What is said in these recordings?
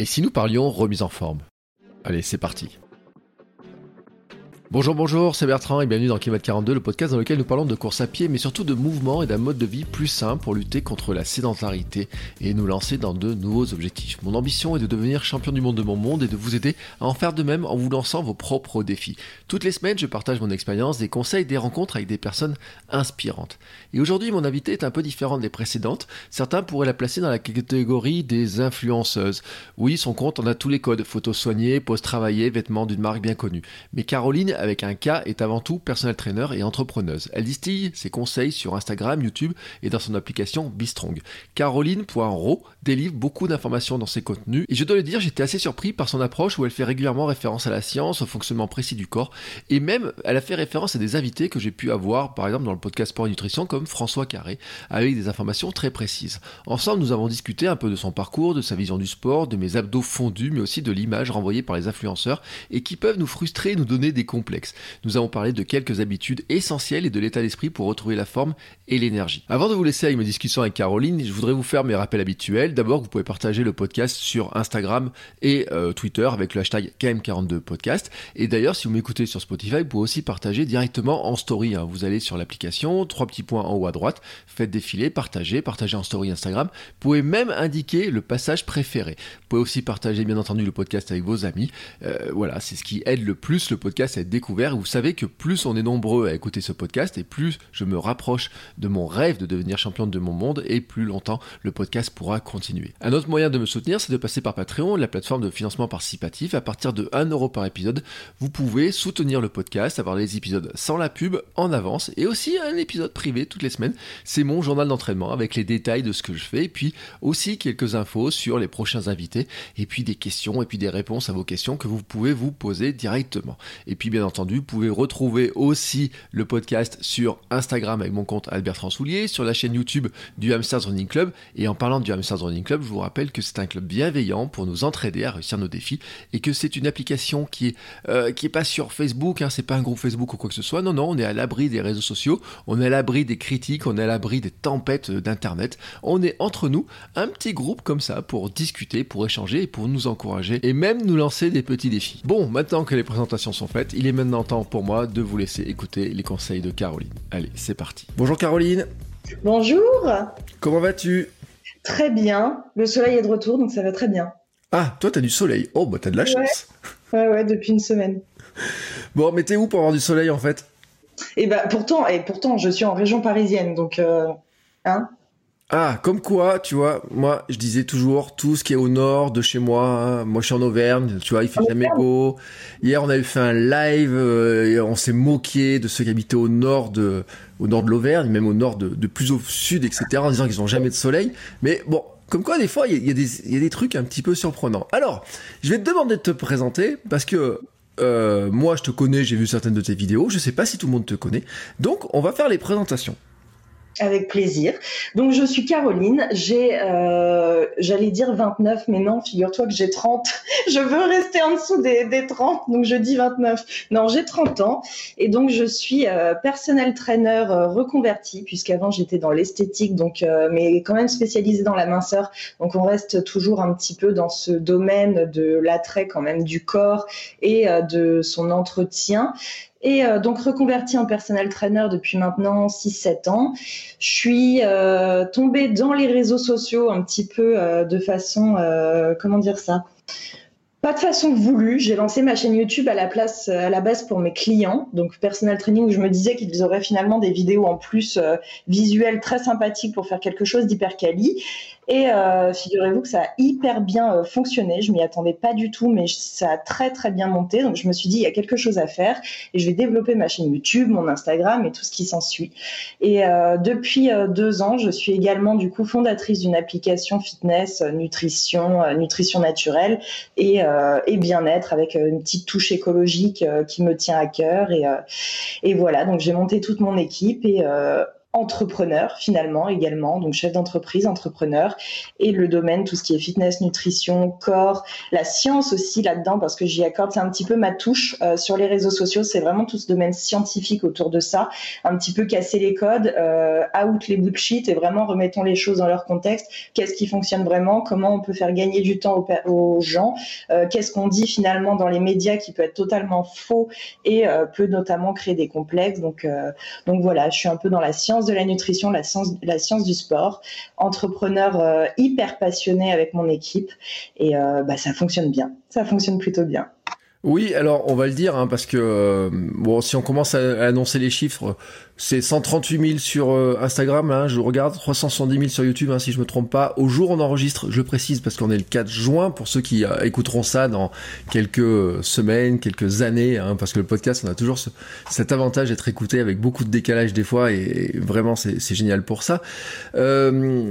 Et si nous parlions remise en forme? Allez, c'est parti. Bonjour, bonjour, c'est Bertrand et bienvenue dans Kilomètre 42, le podcast dans lequel nous parlons de course à pied, mais surtout de mouvement et d'un mode de vie plus sain pour lutter contre la sédentarité et nous lancer dans de nouveaux objectifs. Mon ambition est de devenir champion du monde de mon monde et de vous aider à en faire de même en vous lançant vos propres défis. Toutes les semaines, je partage mon expérience, des conseils, des rencontres avec des personnes inspirantes. Et aujourd'hui, mon invité est un peu différent des précédentes. Certains pourraient la placer dans la catégorie des influenceuses. Oui, son compte en a tous les codes photos soignées, poses travaillées, vêtements d'une marque bien connue. Mais Caroline, avec un K, est avant tout personnel trainer et entrepreneuse. Elle distille ses conseils sur Instagram, YouTube et dans son application Bistrong. Caroline.ro délivre beaucoup d'informations dans ses contenus et je dois le dire, j'étais assez surpris par son approche où elle fait régulièrement référence à la science, au fonctionnement précis du corps et même elle a fait référence à des invités que j'ai pu avoir par exemple dans le podcast Sport et Nutrition comme François Carré avec des informations très précises. Ensemble, nous avons discuté un peu de son parcours, de sa vision du sport, de mes abdos fondus mais aussi de l'image renvoyée par les influenceurs et qui peuvent nous frustrer et nous donner des Nous avons parlé de quelques habitudes essentielles et de l'état d'esprit pour retrouver la forme et l'énergie. Avant de vous laisser avec mes discussions avec Caroline, je voudrais vous faire mes rappels habituels. D'abord, vous pouvez partager le podcast sur Instagram et euh, Twitter avec le hashtag KM42podcast. Et d'ailleurs, si vous m'écoutez sur Spotify, vous pouvez aussi partager directement en story. hein. Vous allez sur l'application, trois petits points en haut à droite, faites défiler, partagez, partagez en story Instagram. Vous pouvez même indiquer le passage préféré. Vous pouvez aussi partager bien entendu le podcast avec vos amis. Euh, voilà, c'est ce qui aide le plus le podcast à être découvert. Vous savez que plus on est nombreux à écouter ce podcast et plus je me rapproche de mon rêve de devenir championne de mon monde et plus longtemps le podcast pourra continuer. Un autre moyen de me soutenir, c'est de passer par Patreon, la plateforme de financement participatif. À partir de 1 euro par épisode, vous pouvez soutenir le podcast, avoir les épisodes sans la pub en avance et aussi un épisode privé toutes les semaines. C'est mon journal d'entraînement avec les détails de ce que je fais et puis aussi quelques infos sur les prochains invités et puis des questions et puis des réponses à vos questions que vous pouvez vous poser directement. Et puis bien entendu, vous pouvez retrouver aussi le podcast sur Instagram avec mon compte Albert Transoulier, sur la chaîne YouTube du Hamsters Running Club. Et en parlant du Hamsters Running Club, je vous rappelle que c'est un club bienveillant pour nous entraider à réussir nos défis et que c'est une application qui est, euh, qui est pas sur Facebook, hein, c'est pas un groupe Facebook ou quoi que ce soit. Non, non, on est à l'abri des réseaux sociaux, on est à l'abri des critiques, on est à l'abri des tempêtes d'internet. On est entre nous, un petit groupe comme ça pour discuter, pour échanger et pour nous encourager et même nous lancer des petits défis. Bon, maintenant que les présentations sont faites, il est maintenant temps pour moi de vous laisser écouter les conseils de Caroline. Allez, c'est parti. Bonjour Caroline, Bonjour, comment vas-tu? Très bien. Le soleil est de retour, donc ça va très bien. Ah, toi t'as du soleil. Oh, bah t'as de la Ouais. chance. Ouais, ouais, depuis une semaine. Bon, mais t'es où pour avoir du soleil en fait? Et bah pourtant, et pourtant, je suis en région parisienne, donc euh, hein? Ah, comme quoi, tu vois, moi, je disais toujours tout ce qui est au nord de chez moi. hein. Moi, je suis en Auvergne, tu vois, il fait jamais beau. Hier, on avait fait un live, euh, et on s'est moqué de ceux qui habitaient au nord de, au nord de l'Auvergne, même au nord de, de plus au sud, etc., en disant qu'ils ont jamais de soleil. Mais bon, comme quoi, des fois, il y, y a des- il y a des trucs un petit peu surprenants. Alors, je vais te demander de te présenter parce que euh, moi, je te connais, j'ai vu certaines de tes vidéos. Je sais pas si tout le monde te connaît. Donc, on va faire les présentations. Avec plaisir. Donc, je suis Caroline. J'ai, euh, j'allais dire 29, mais non, figure-toi que j'ai 30. je veux rester en dessous des, des 30, donc je dis 29. Non, j'ai 30 ans. Et donc, je suis euh, personnel trainer euh, reconverti, puisqu'avant, j'étais dans l'esthétique, donc, euh, mais quand même spécialisée dans la minceur. Donc, on reste toujours un petit peu dans ce domaine de l'attrait, quand même, du corps et euh, de son entretien. Et euh, donc reconverti en personnel trainer depuis maintenant 6-7 ans. Je suis euh, tombée dans les réseaux sociaux un petit peu euh, de façon, comment dire ça? Pas de façon voulue. J'ai lancé ma chaîne YouTube à la place, à la base pour mes clients, donc personal training, où je me disais qu'ils auraient finalement des vidéos en plus visuelles très sympathiques pour faire quelque chose d'hyper quali. Et euh, figurez-vous que ça a hyper bien euh, fonctionné. Je m'y attendais pas du tout, mais ça a très très bien monté. Donc je me suis dit, il y a quelque chose à faire et je vais développer ma chaîne YouTube, mon Instagram et tout ce qui s'ensuit. Et euh, depuis deux ans, je suis également du coup fondatrice d'une application fitness, nutrition, nutrition naturelle et, et bien-être avec une petite touche écologique qui me tient à cœur. Et, et voilà, donc j'ai monté toute mon équipe et entrepreneur finalement également, donc chef d'entreprise, entrepreneur, et le domaine, tout ce qui est fitness, nutrition, corps, la science aussi là-dedans, parce que j'y accorde, c'est un petit peu ma touche euh, sur les réseaux sociaux, c'est vraiment tout ce domaine scientifique autour de ça, un petit peu casser les codes, euh, out les bullshit et vraiment remettons les choses dans leur contexte, qu'est-ce qui fonctionne vraiment, comment on peut faire gagner du temps aux, gens, euh, qu'est-ce qu'on dit finalement dans les médias qui peut être totalement faux et peut notamment créer des complexes, donc, donc voilà, je suis un peu dans la science de la nutrition, la science, du sport, entrepreneur euh, hyper passionné avec mon équipe. Et euh, bah, ça fonctionne bien, ça fonctionne plutôt bien. Oui, alors on va le dire, hein, parce que euh, bon, si on commence à, annoncer les chiffres, c'est 138 000 sur euh, Instagram, hein, je regarde, 370 000 sur YouTube, hein, si je me trompe pas. Au jour on enregistre, je précise, parce qu'on est le 4 juin, pour ceux qui euh, écouteront ça dans quelques semaines, quelques années, hein, parce que le podcast, on a toujours cet avantage d'être écouté avec beaucoup de décalage des fois, et, et vraiment c'est génial pour ça. le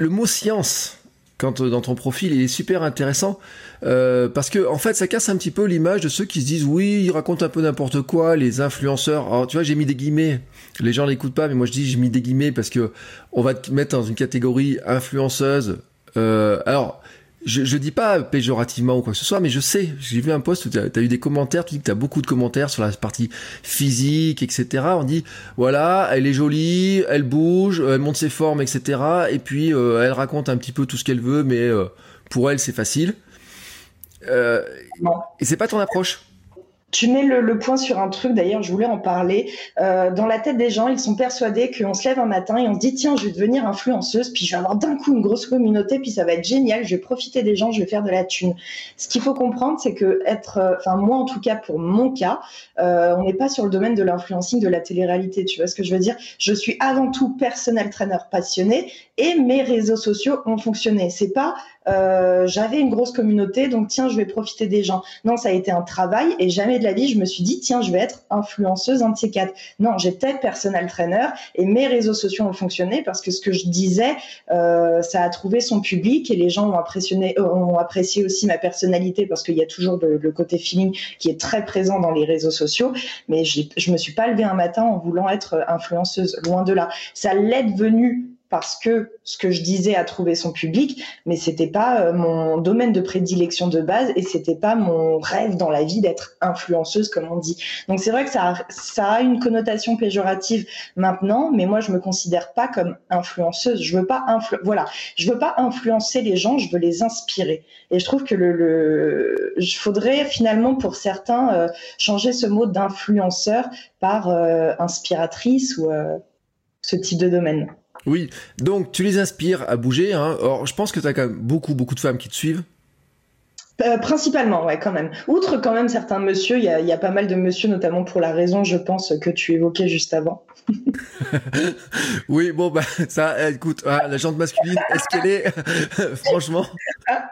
mot science, quand dans ton profil, il est super intéressant euh, parce que en fait, ça casse un petit peu l'image de ceux qui se disent oui, ils racontent un peu n'importe quoi, les influenceurs. Alors tu vois, j'ai mis des guillemets. Les gens l'écoutent pas, mais moi je dis j'ai mis des guillemets parce que on va te mettre dans une catégorie influenceuse. Euh, alors je, je dis pas péjorativement ou quoi que ce soit, mais je sais, j'ai vu un post où tu as, eu des commentaires, tu dis que tu as beaucoup de commentaires sur la partie physique, etc. On dit, voilà, elle est jolie, elle bouge, elle monte ses formes, etc. Et puis, euh, elle raconte un petit peu tout ce qu'elle veut, mais euh, pour elle, c'est facile. Euh, et c'est pas ton approche? Tu mets le, point sur un truc, d'ailleurs, je voulais en parler. Euh, dans la tête des gens, ils sont persuadés qu'on se lève un matin et on se dit, tiens, je vais devenir influenceuse, puis je vais avoir d'un coup une grosse communauté, puis ça va être génial, je vais profiter des gens, je vais faire de la thune. Ce qu'il faut comprendre, c'est que être, euh, enfin, moi, en tout cas, pour mon cas, euh, on n'est pas sur le domaine de l'influencing, de la télé-réalité. Tu vois ce que je veux dire? Je suis avant tout personnel trainer passionné et mes réseaux sociaux ont fonctionné. C'est pas euh, j'avais une grosse communauté, donc tiens, je vais profiter des gens. Non, ça a été un travail et jamais de la vie, je me suis dit, tiens, je vais être influenceuse, un de ces quatre. Non, j'étais personnel trainer et mes réseaux sociaux ont fonctionné parce que ce que je disais, euh, ça a trouvé son public et les gens euh, ont apprécié aussi ma personnalité parce qu'il y a toujours le, côté feeling qui est très présent dans les réseaux sociaux. Mais je me suis pas levée un matin en voulant être influenceuse, loin de là. Ça l'est devenu parce que ce que je disais a trouvé son public, mais c'était pas euh, mon domaine de prédilection de base et c'était pas mon rêve dans la vie d'être influenceuse comme on dit. Donc c'est vrai que ça a, ça a une connotation péjorative maintenant, mais moi je me considère pas comme influenceuse. Je veux pas influ voilà, je veux pas influencer les gens, je veux les inspirer. Et je trouve que le, le faudrait finalement pour certains euh, changer ce mot d'influenceur par euh, inspiratrice ou ce type de domaine. Oui, donc tu les inspires à bouger. Hein. Or, je pense que tu as quand même beaucoup, beaucoup de femmes qui te suivent. Euh, principalement, ouais, quand même. Outre quand même certains messieurs, il y a, pas mal de messieurs, notamment pour la raison, je pense, que tu évoquais juste avant. oui, bon, bah, ça, écoute, ah, la jante masculine, est-ce qu'elle est, franchement ah,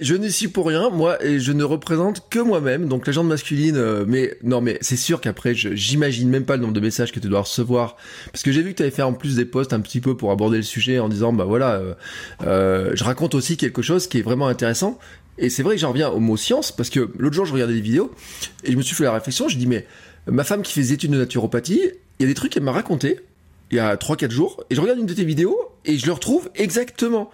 je ne suis pour rien, moi, et je ne représente que moi-même, donc la jante masculine, euh, mais non, mais c'est sûr qu'après, j'imagine même pas le nombre de messages que tu dois recevoir, parce que j'ai vu que tu avais fait en plus des posts un petit peu pour aborder le sujet en disant, bah voilà, euh, euh, je raconte aussi quelque chose qui est vraiment intéressant, et c'est vrai que j'en reviens au mot science, parce que l'autre jour, je regardais des vidéos, et je me suis fait la réflexion, je dis, mais ma femme qui fait des études de naturopathie, il y a des trucs qu'elle m'a raconté il y a 3-4 jours, et je regarde une de tes vidéos, et je le retrouve exactement.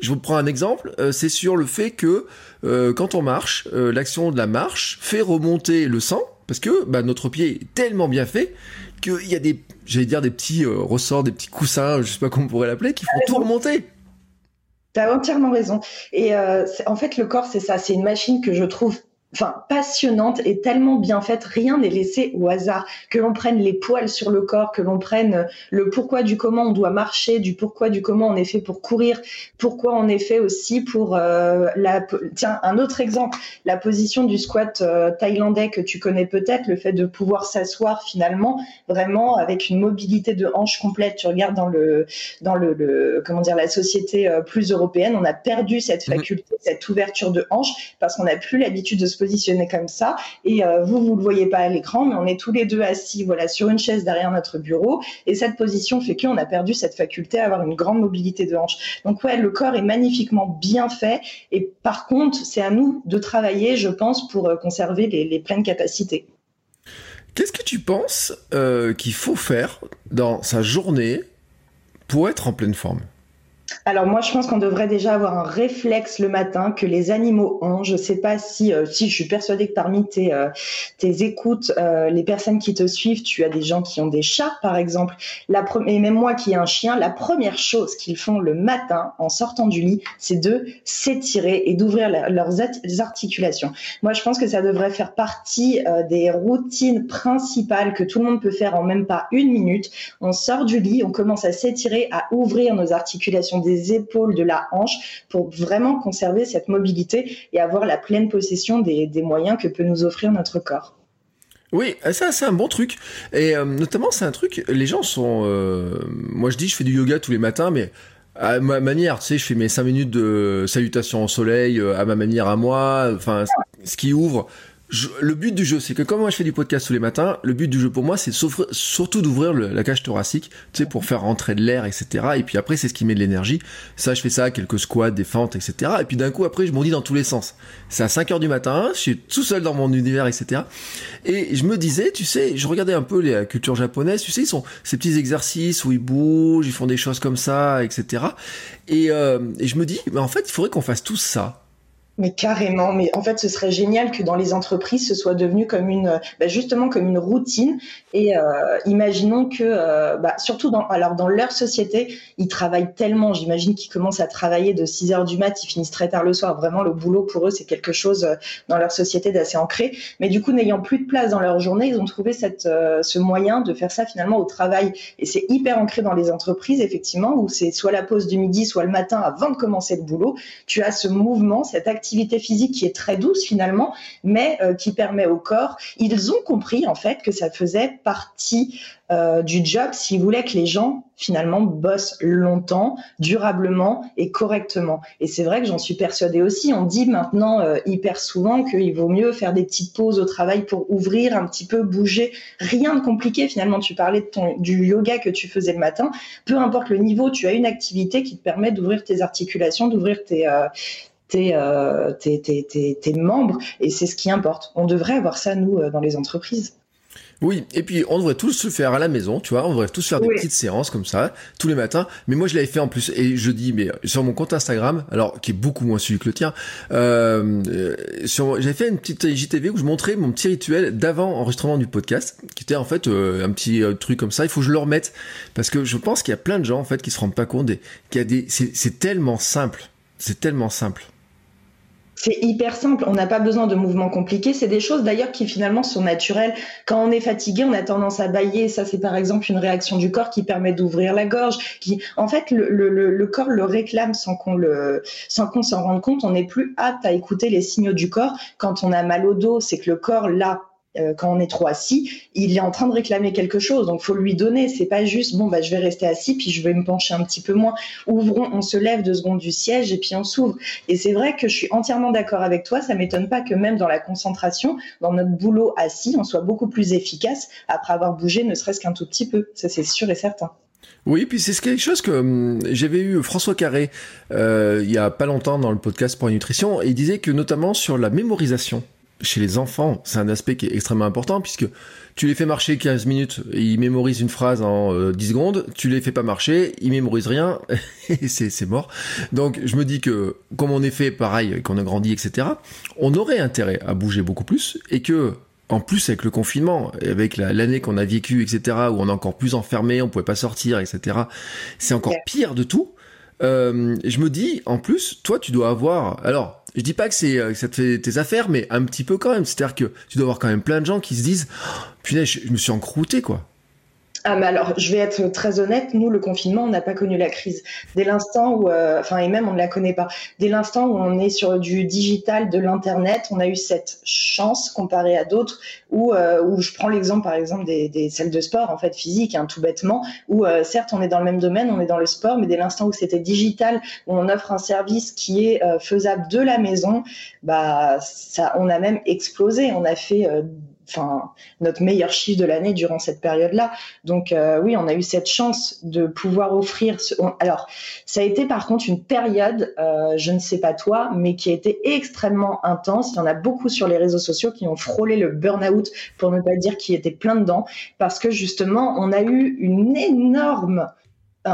Je vous prends un exemple, euh, c'est sur le fait que euh, quand on marche, euh, l'action de la marche fait remonter le sang, parce que bah, notre pied est tellement bien fait qu'il y a des, j'allais dire des petits ressorts, des petits coussins, je sais pas comment on pourrait l'appeler, qui font tout remonter. T'as entièrement raison. Et en fait, le corps, c'est ça, c'est une machine que je trouve enfin passionnante et tellement bien faite. Rien n'est laissé au hasard. Que l'on prenne les poils sur le corps, que l'on prenne le pourquoi du comment on doit marcher, du pourquoi du comment on est fait pour courir, pourquoi on est fait aussi pour euh, la. Tiens, un autre exemple, la position du squat euh, thaïlandais que tu connais peut-être, le fait de pouvoir s'asseoir finalement vraiment avec une mobilité de hanche complète. Tu regardes dans le dans le, comment dire la société euh, plus européenne, on a perdu cette mhm. faculté, cette ouverture de hanche parce qu'on n'a plus l'habitude de se positionner comme ça. Et euh, vous, vous le voyez pas à l'écran, mais on est tous les deux assis, voilà, sur une chaise derrière notre bureau. Et cette position fait qu'on a perdu cette faculté à avoir une grande mobilité de hanche. Donc ouais, le corps est magnifiquement bien fait. Et par contre, c'est à nous de travailler, je pense, pour euh, conserver les, pleines capacités. Qu'est-ce que tu penses euh, qu'il faut faire dans sa journée pour être en pleine forme? Alors moi, je pense qu'on devrait déjà avoir un réflexe le matin que les animaux ont. Je sais pas si, euh, si je suis persuadée que parmi tes, euh, tes écoutes, euh, les personnes qui te suivent, tu as des gens qui ont des chats, par exemple. La et même moi qui ai un chien, la première chose qu'ils font le matin en sortant du lit, c'est de s'étirer et d'ouvrir leurs articulations. Moi, je pense que ça devrait faire partie des routines principales que tout le monde peut faire en même pas une minute. On sort du lit, on commence à s'étirer, à ouvrir nos articulations des épaules, de la hanche, pour vraiment conserver cette mobilité et avoir la pleine possession des, moyens que peut nous offrir notre corps. Oui, ça c'est un bon truc. Et euh, notamment c'est un truc, les gens sont... Euh, moi je dis je fais du yoga tous les matins, mais à ma manière, tu sais, je fais mes 5 minutes de salutation au soleil euh, à ma manière à moi, enfin ce qui ouvre le but du jeu, c'est que comme moi je fais du podcast tous les matins, le but du jeu pour moi, c'est surtout d'ouvrir la cage thoracique, tu sais, pour faire rentrer de l'air, etc. Et puis après, c'est ce qui met de l'énergie. Ça, je fais ça, quelques squats, des fentes, etc. Et puis d'un coup, après, je m'en dis dans tous les sens. C'est à 5 heures du matin, je suis tout seul dans mon univers, etc. Et je me disais, tu sais, je regardais un peu la culture japonaise, tu sais, ils sont ces petits exercices où ils bougent, ils font des choses comme ça, etc. Et, euh, et je me dis, mais en fait, il faudrait qu'on fasse tout ça mais carrément, mais en fait, ce serait génial que dans les entreprises, ce soit devenu comme une, bah justement comme une routine. Et euh, imaginons que, euh, bah, surtout dans, alors dans leur société, ils travaillent tellement. J'imagine qu'ils commencent à travailler de 6 heures du mat, ils finissent très tard le soir. Vraiment, le boulot pour eux, c'est quelque chose euh, dans leur société d'assez ancré. Mais du coup, n'ayant plus de place dans leur journée, ils ont trouvé cette, euh, ce moyen de faire ça finalement au travail. Et c'est hyper ancré dans les entreprises, effectivement, où c'est soit la pause du midi, soit le matin avant de commencer le boulot. Tu as ce mouvement, cette activité activité physique qui est très douce finalement, mais euh, qui permet au corps. Ils ont compris en fait que ça faisait partie euh, du job s'ils voulaient que les gens finalement bossent longtemps, durablement et correctement. Et c'est vrai que j'en suis persuadée aussi. On dit maintenant euh, hyper souvent qu'il vaut mieux faire des petites pauses au travail pour ouvrir un petit peu, bouger. Rien de compliqué finalement. Tu parlais de ton, du yoga que tu faisais le matin. Peu importe le niveau, tu as une activité qui te permet d'ouvrir tes articulations, d'ouvrir tes, tes, tes, tes, tes, membres, et c'est ce qui importe. On devrait avoir ça, nous, euh, dans les entreprises. Oui, et puis on devrait tous le faire à la maison, tu vois, on devrait tous faire des petites séances comme ça, tous les matins. Mais moi je l'avais fait en plus, et je dis, mais sur mon compte Instagram, alors qui est beaucoup moins suivi que le tien, euh, j'avais fait une petite JTV où je montrais mon petit rituel d'avant enregistrement du podcast, qui était en fait euh, un petit truc comme ça. Il faut que je le remette parce que je pense qu'il y a plein de gens en fait qui se rendent pas compte qu'il y a des, c'est tellement simple, c'est tellement simple. C'est hyper simple, on n'a pas besoin de mouvements compliqués. C'est des choses d'ailleurs qui finalement sont naturelles. Quand on est fatigué, on a tendance à bailler. Ça, c'est par exemple une réaction du corps qui permet d'ouvrir la gorge. Qui, en fait, le, corps le réclame sans qu'on le, sans qu'on s'en rende compte. On n'est plus apte à écouter les signaux du corps. Quand on a mal au dos, c'est que le corps là euh, quand on est trop assis, il est en train de réclamer quelque chose. Donc, faut lui donner. C'est pas juste, bon, bah, je vais rester assis, puis je vais me pencher un petit peu moins. Ouvrons, on se lève deux secondes du siège et puis on s'ouvre. Et c'est vrai que je suis entièrement d'accord avec toi. Ça m'étonne pas que même dans la concentration, dans notre boulot assis, on soit beaucoup plus efficace après avoir bougé, ne serait-ce qu'un tout petit peu. Ça, c'est sûr et certain. Oui, puis c'est quelque chose que hum, j'avais eu François Carré euh, il y a pas longtemps dans le podcast pour la nutrition, il disait que notamment sur la mémorisation, chez les enfants, c'est un aspect qui est extrêmement important puisque tu les fais marcher 15 minutes, et ils mémorisent une phrase en 10 euh, secondes, tu les fais pas marcher, ils mémorisent rien, et c'est mort. Donc je me dis que comme on est fait pareil, qu'on a grandi, etc., on aurait intérêt à bouger beaucoup plus, et que en plus avec le confinement, avec l'année qu'on a vécue, etc., où on est encore plus enfermé, on pouvait pas sortir, etc., c'est encore pire de tout. Euh, je me dis, en plus, toi, tu dois avoir. Alors, je dis pas que c'est euh, que ça te fait tes affaires, mais un petit peu quand même. C'est-à-dire que tu dois avoir quand même plein de gens qui se disent, oh, punaise, je me suis encrouté quoi. Ah, mais alors, je vais être très honnête, nous, le confinement, on n'a pas connu la crise. Dès l'instant où, euh, enfin, et même on ne la connaît pas, dès l'instant où on est sur du digital, de l'Internet, on a eu cette chance comparée à d'autres où, euh, où je prends l'exemple, par exemple, des, des, salles de sport, en fait, physique, hein, tout bêtement, où euh, certes, on est dans le même domaine, on est dans le sport, mais dès l'instant où c'était digital, où on offre un service qui est faisable de la maison, bah, ça, on a même explosé. On a fait enfin notre meilleur chiffre de l'année durant cette période-là. Donc euh, oui, on a eu cette chance de pouvoir offrir. Ce... Alors ça a été par contre une période, euh, je ne sais pas toi, mais qui a été extrêmement intense. Il y en a beaucoup sur les réseaux sociaux qui ont frôlé le burn-out, pour ne pas dire qui était plein dedans, parce que justement on a eu une énorme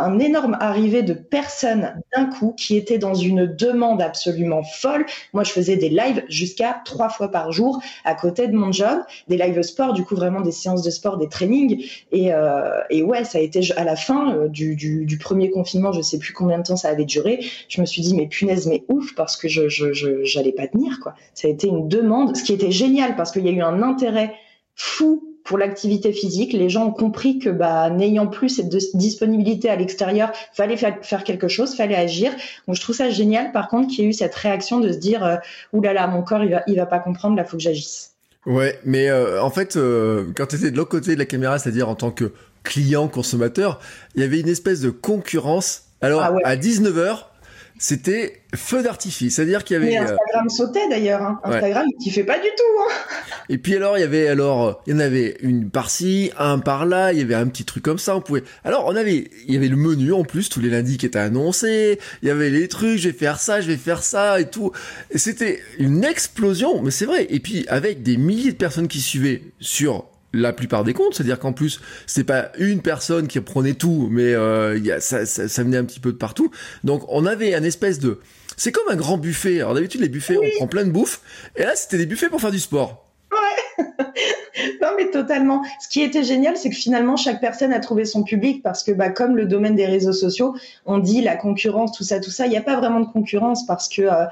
un énorme arrivée de personnes d'un coup qui étaient dans une demande absolument folle. Moi, je faisais des lives jusqu'à trois fois par jour à côté de mon job, des lives sport, du coup vraiment des séances de sport, des trainings. Et, euh, et ouais, ça a été à la fin euh, du, premier confinement, je sais plus combien de temps ça avait duré. Je me suis dit mais punaise, mais ouf parce que je j'allais pas tenir quoi. Ça a été une demande, ce qui était génial parce qu'il y a eu un intérêt fou pour l'activité physique. Les gens ont compris que bah, n'ayant plus cette disponibilité à l'extérieur, fallait faire, quelque chose, fallait agir. Donc je trouve ça génial. Par contre, qu'il y ait eu cette réaction de se dire, euh, oulala, là là, mon corps il va, il va pas comprendre, là faut que j'agisse. Ouais, mais euh, en fait, euh, quand tu étais de l'autre côté de la caméra, c'est-à-dire en tant que client consommateur, il y avait une espèce de concurrence. Alors ah à 19h, c'était feu d'artifice. C'est-à-dire qu'il y avait. Mais euh, Instagram sautait d'ailleurs. Hein. Instagram, il fait pas du tout. Hein. Et puis alors, il y avait alors, il y en avait une par-ci, un par-là. Il y avait un petit truc comme ça. On pouvait. Alors, on avait, il y avait le menu en plus tous les lundis qui était annoncé. Il y avait les trucs. Je vais faire ça, je vais faire ça et tout. Et c'était une explosion. Mais c'est vrai. Et puis avec des milliers de personnes qui suivaient sur la plupart des comptes, c'est-à-dire qu'en plus c'est pas une personne qui prenait tout, mais euh, y a, ça, ça, ça, venait un petit peu de partout. Donc on avait un espèce de, c'est comme un grand buffet. Alors d'habitude les buffets on prend plein de bouffe, et là c'était des buffets pour faire du sport. Ouais. non mais totalement. Ce qui était génial, c'est que finalement chaque personne a trouvé son public parce que bah comme le domaine des réseaux sociaux, on dit la concurrence, tout ça, tout ça. Il n'y a pas vraiment de concurrence parce que euh,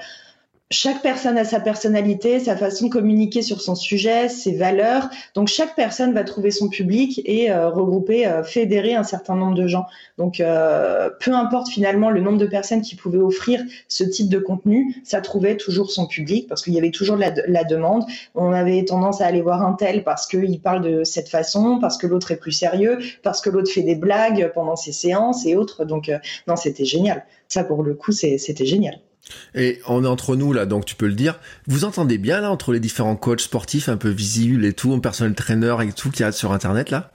chaque personne a sa personnalité, sa façon de communiquer sur son sujet, ses valeurs. Donc chaque personne va trouver son public et euh, regrouper, euh, fédérer un certain nombre de gens. Donc euh, peu importe finalement le nombre de personnes qui pouvaient offrir ce type de contenu, ça trouvait toujours son public parce qu'il y avait toujours la, la, demande. On avait tendance à aller voir un tel parce qu'il parle de cette façon, parce que l'autre est plus sérieux, parce que l'autre fait des blagues pendant ses séances et autres. Donc non, c'était génial. Ça pour le coup, c'était génial. Et on est entre nous là, donc tu peux le dire. Vous entendez bien là entre les différents coachs sportifs un peu visibles et tout, un personnel trainer et tout qui a sur internet là?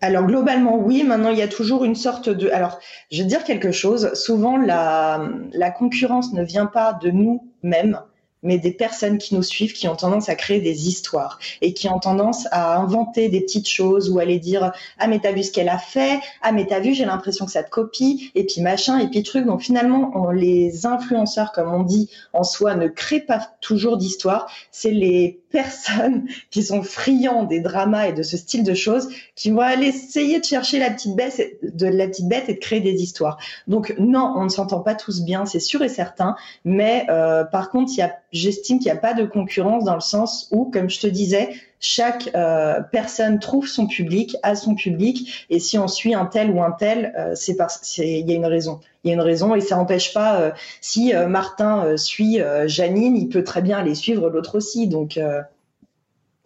Alors globalement oui, maintenant il y a toujours une sorte de... Alors je vais dire quelque chose, souvent la, la concurrence ne vient pas de nous-mêmes, mais des personnes qui nous suivent, qui ont tendance à créer des histoires et qui ont tendance à inventer des petites choses ou à aller dire ah mais t'as vu ce qu'elle a fait, ah mais t'as vu j'ai l'impression que ça te copie et puis machin et puis truc. Donc finalement les influenceurs comme on dit en soi ne créent pas toujours d'histoire, c'est les personnes qui sont friands des dramas et de ce style de choses qui vont aller essayer de chercher la petite bête, de la petite bête et de créer des histoires. Donc non, on ne s'entend pas tous bien, c'est sûr et certain, mais euh, par contre, j'estime qu'il n'y a pas de concurrence dans le sens où, comme je te disais, chaque euh, personne trouve son public, a son public, et si on suit un tel ou un tel, euh, c'est parce il y a une raison. Il y a une raison et ça n'empêche pas. Euh, si Martin suit Janine, il peut très bien aller suivre l'autre aussi. Donc,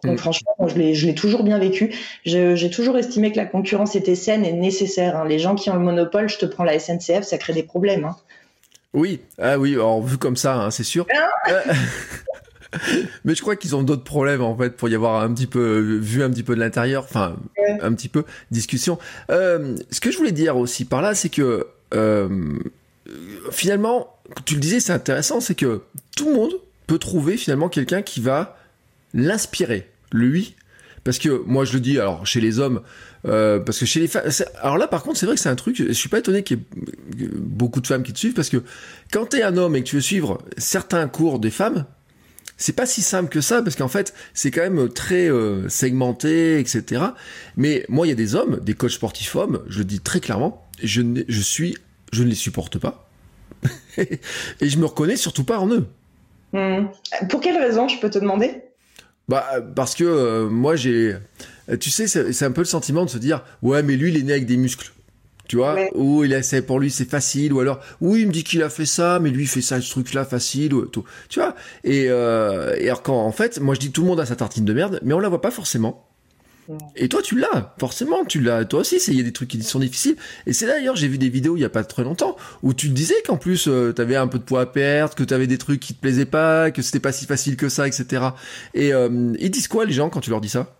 donc mm. franchement, je l'ai toujours bien vécu. J'ai toujours estimé que la concurrence était saine et nécessaire. Hein. Les gens qui ont le monopole, je te prends la SNCF, ça crée des problèmes. Hein. Oui, ah oui, alors vu comme ça, hein, c'est sûr. Mais je crois qu'ils ont d'autres problèmes en fait pour y avoir un petit peu vu un petit peu de l'intérieur, enfin un petit peu discussion. Euh, ce que je voulais dire aussi par là, c'est que euh, finalement, tu le disais, c'est intéressant, c'est que tout le monde peut trouver finalement quelqu'un qui va l'inspirer, lui. Parce que moi je le dis, alors chez les hommes, euh, parce que chez les femmes, alors là par contre c'est vrai que c'est un truc, je suis pas étonné qu'il y ait beaucoup de femmes qui te suivent parce que quand t'es un homme et que tu veux suivre certains cours des femmes, c'est pas si simple que ça parce qu'en fait c'est quand même très euh, segmenté, etc. Mais moi il y a des hommes, des coachs sportifs hommes, je le dis très clairement, je, ne, je suis, je ne les supporte pas et je me reconnais surtout pas en eux. Hmm. Pour quelle raison, je peux te demander? Bah parce que moi j'ai, tu sais, c'est un peu le sentiment de se dire, ouais, mais lui il est né avec des muscles tu vois ou il a pour lui c'est facile ou alors oui il me dit qu'il a fait ça mais lui il fait ça ce truc là facile ou tout tu vois et, euh, et alors quand en fait moi je dis tout le monde a sa tartine de merde mais on la voit pas forcément et toi, tu l'as, forcément, tu l'as. Toi aussi, il y a des trucs qui sont difficiles. Et c'est d'ailleurs, j'ai vu des vidéos il y a pas très longtemps où tu disais qu'en plus, euh, tu avais un peu de poids à perdre, que tu avais des trucs qui te plaisaient pas, que c'était pas si facile que ça, etc. Et euh, ils disent quoi les gens quand tu leur dis ça?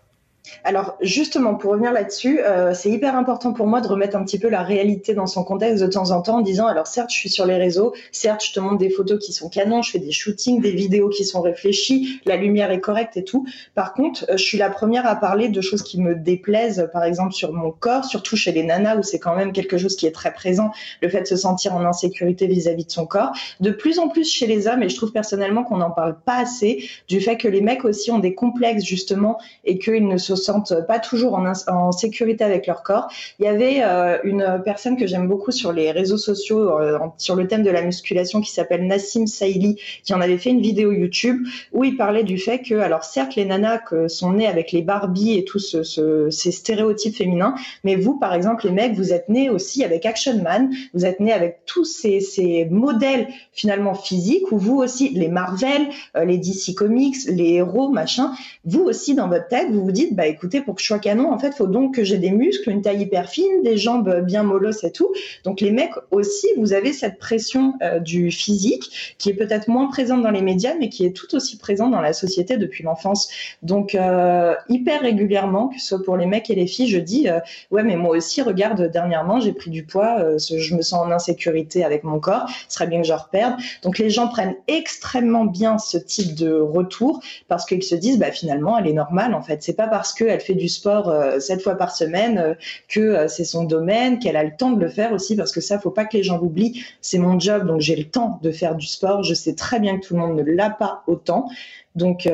Alors justement, pour revenir là-dessus, euh, c'est hyper important pour moi de remettre un petit peu la réalité dans son contexte de temps en temps en disant, alors certes, je suis sur les réseaux, certes, je te montre des photos qui sont canons, je fais des shootings, des vidéos qui sont réfléchies, la lumière est correcte et tout. Par contre, euh, je suis la première à parler de choses qui me déplaisent, par exemple sur mon corps, surtout chez les nanas où c'est quand même quelque chose qui est très présent, le fait de se sentir en insécurité vis-à-vis de son corps. De plus en plus chez les hommes, et je trouve personnellement qu'on n'en parle pas assez, du fait que les mecs aussi ont des complexes justement et qu'ils ne se sentent pas toujours en, sécurité avec leur corps. Il y avait euh, une personne que j'aime beaucoup sur les réseaux sociaux euh, sur le thème de la musculation qui s'appelle Nassim Saïli, qui en avait fait une vidéo YouTube où il parlait du fait que, alors certes, les nanas que sont nées avec les Barbie et tous ce, ces stéréotypes féminins, mais vous, par exemple, les mecs, vous êtes nés aussi avec Action Man, vous êtes nés avec tous ces, ces modèles finalement physiques, où vous aussi, les Marvel, euh, les DC Comics, les héros, machin, vous aussi dans votre tête, vous vous dites, bah écoutez, pour que je sois canon, en fait, faut donc que j'ai des muscles, une taille hyper fine, des jambes bien molosses et tout. Donc les mecs aussi, vous avez cette pression euh, du physique qui est peut-être moins présente dans les médias, mais qui est tout aussi présente dans la société depuis l'enfance. Donc euh, hyper régulièrement, que ce soit pour les mecs et les filles, je dis euh, ouais, mais moi aussi, regarde, dernièrement, j'ai pris du poids, je me sens en insécurité avec mon corps, ce serait bien que je reperde. Donc les gens prennent extrêmement bien ce type de retour parce qu'ils se disent bah finalement, elle est normale en fait. C'est pas parce qu'elle fait du sport euh, sept fois par semaine euh, que euh, c'est son domaine, qu'elle a le temps de le faire aussi, parce que ça, faut pas que les gens l'oublient. C'est mon job, donc j'ai le temps de faire du sport. Je sais très bien que tout le monde ne l'a pas autant. Donc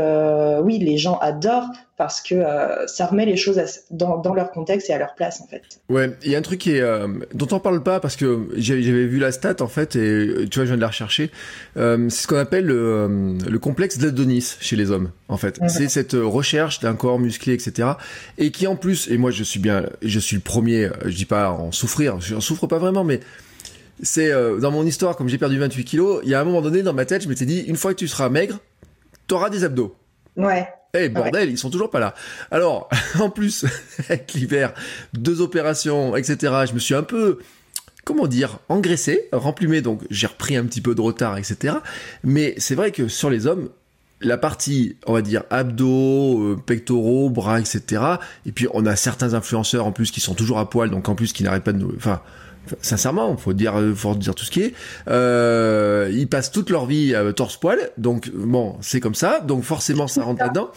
oui, les gens adorent parce que ça remet les choses dans, leur contexte et à leur place en fait. Ouais, il y a un truc qui est, dont on parle pas parce que j'avais vu la stat en fait et tu vois je viens de la rechercher. c'est ce qu'on appelle le, le complexe d'Adonis chez les hommes en fait. C'est cette recherche d'un corps musclé etc. Et qui en plus et moi je suis bien, je suis le premier, je dis pas en souffrir, je en souffre pas vraiment mais c'est dans mon histoire, comme j'ai perdu 28 kilos, il y a un moment donné dans ma tête, je m'étais dit, une fois que tu seras maigre, t'auras des abdos. Ouais. Eh bordel, ils sont toujours pas là. Alors, en plus, avec l'hiver, deux opérations, etc., je me suis un peu, comment dire, engraissé, remplumé, donc j'ai repris un petit peu de retard, etc. Mais c'est vrai que sur les hommes, la partie, on va dire, abdos, euh, pectoraux, bras, etc. Et puis on a certains influenceurs en plus qui sont toujours à poil, donc en plus qui n'arrêtent pas de nous... Enfin, sincèrement, faut dire, faut dire tout ce qui est. Euh, ils passent toute leur vie à torse poil, donc bon, c'est comme ça, donc forcément ça rentre là-dedans.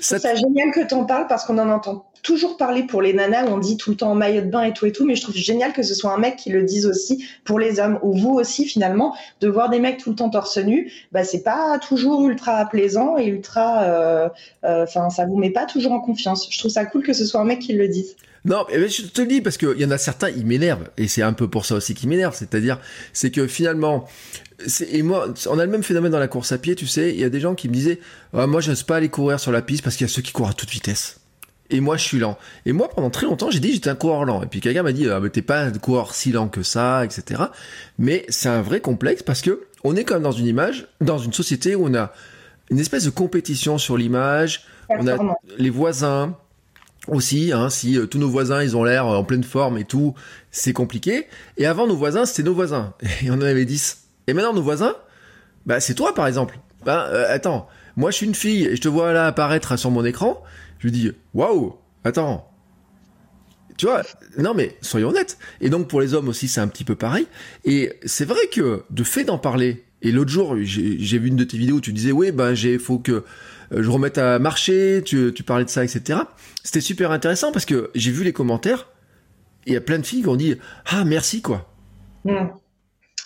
C'est génial que tu en parles parce qu'on en entend toujours parler pour les nanas, on dit tout le temps en maillot de bain et tout et tout, mais je trouve génial que ce soit un mec qui le dise aussi pour les hommes, ou vous aussi finalement, de voir des mecs tout le temps torse nu, bah c'est pas toujours ultra plaisant et ultra, euh, euh, enfin ça vous met pas toujours en confiance. Je trouve ça cool que ce soit un mec qui le dise. Non, mais je te le dis parce qu'il y en a certains, ils m'énervent. Et c'est un peu pour ça aussi qu'ils m'énervent. C'est-à-dire, c'est que finalement, et moi, on a le même phénomène dans la course à pied, tu sais. Il y a des gens qui me disaient, ah, moi, je n'ose pas aller courir sur la piste parce qu'il y a ceux qui courent à toute vitesse. Et moi, je suis lent. Et moi, pendant très longtemps, j'ai dit j'étais un coureur lent. Et puis quelqu'un m'a dit, ah, mais t'es pas un coureur si lent que ça, etc. Mais c'est un vrai complexe parce que on est quand même dans une image, dans une société où on a une espèce de compétition sur l'image. On a les voisins, aussi, hein, si euh, tous nos voisins ils ont l'air euh, en pleine forme et tout, c'est compliqué. Et avant nos voisins, c'était nos voisins. Et on en avait 10. Et maintenant nos voisins, bah c'est toi par exemple. Bah attends, moi je suis une fille et je te vois là apparaître sur mon écran, je lui dis waouh, attends. Tu vois, non mais soyons honnêtes. Et donc pour les hommes aussi c'est un petit peu pareil. Et c'est vrai que de fait d'en parler. Et l'autre jour j'ai vu une de tes vidéos où tu disais oui ben j'ai faut que euh, je remette à marcher, tu, parlais de ça, etc. C'était super intéressant parce que j'ai vu les commentaires, il y a plein de filles qui ont dit Ah, merci, quoi. Hmm.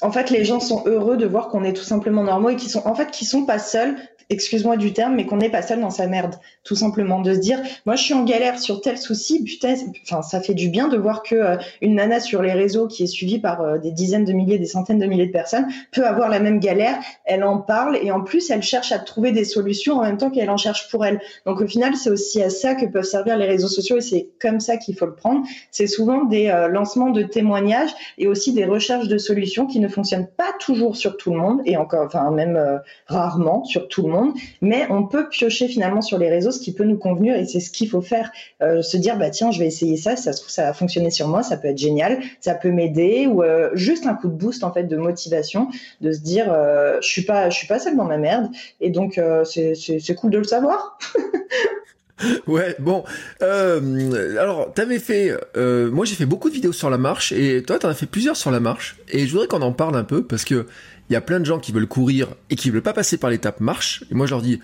En fait, les gens sont heureux de voir qu'on est tout simplement normaux et qui sont, en fait, qui sont pas seuls excuse-moi du terme, mais qu'on n'est pas seul dans sa merde, tout simplement, de se dire, moi je suis en galère sur tel souci, putain, enfin ça fait du bien de voir que euh, une nana sur les réseaux qui est suivie par euh, des dizaines de milliers, des centaines de milliers de personnes peut avoir la même galère, elle en parle et en plus elle cherche à trouver des solutions en même temps qu'elle en cherche pour elle. Donc au final c'est aussi à ça que peuvent servir les réseaux sociaux et c'est comme ça qu'il faut le prendre. C'est souvent des euh, lancements de témoignages et aussi des recherches de solutions qui ne fonctionnent pas toujours sur tout le monde et encore, enfin même rarement sur tout le monde mais on peut piocher finalement sur les réseaux ce qui peut nous convenir et c'est ce qu'il faut faire. Euh, se dire, bah tiens, je vais essayer ça, ça se trouve, ça va fonctionner sur moi, ça peut être génial, ça peut m'aider ou euh, juste un coup de boost en fait de motivation, de se dire, euh, je suis pas, je suis pas seule dans ma merde et donc c'est cool de le savoir. Ouais, bon. Euh, alors, t'avais fait. Euh, moi, j'ai fait beaucoup de vidéos sur la marche, et toi, t'en as fait plusieurs sur la marche. Et je voudrais qu'on en parle un peu parce que il y a plein de gens qui veulent courir et qui veulent pas passer par l'étape marche. Et moi, je leur dis,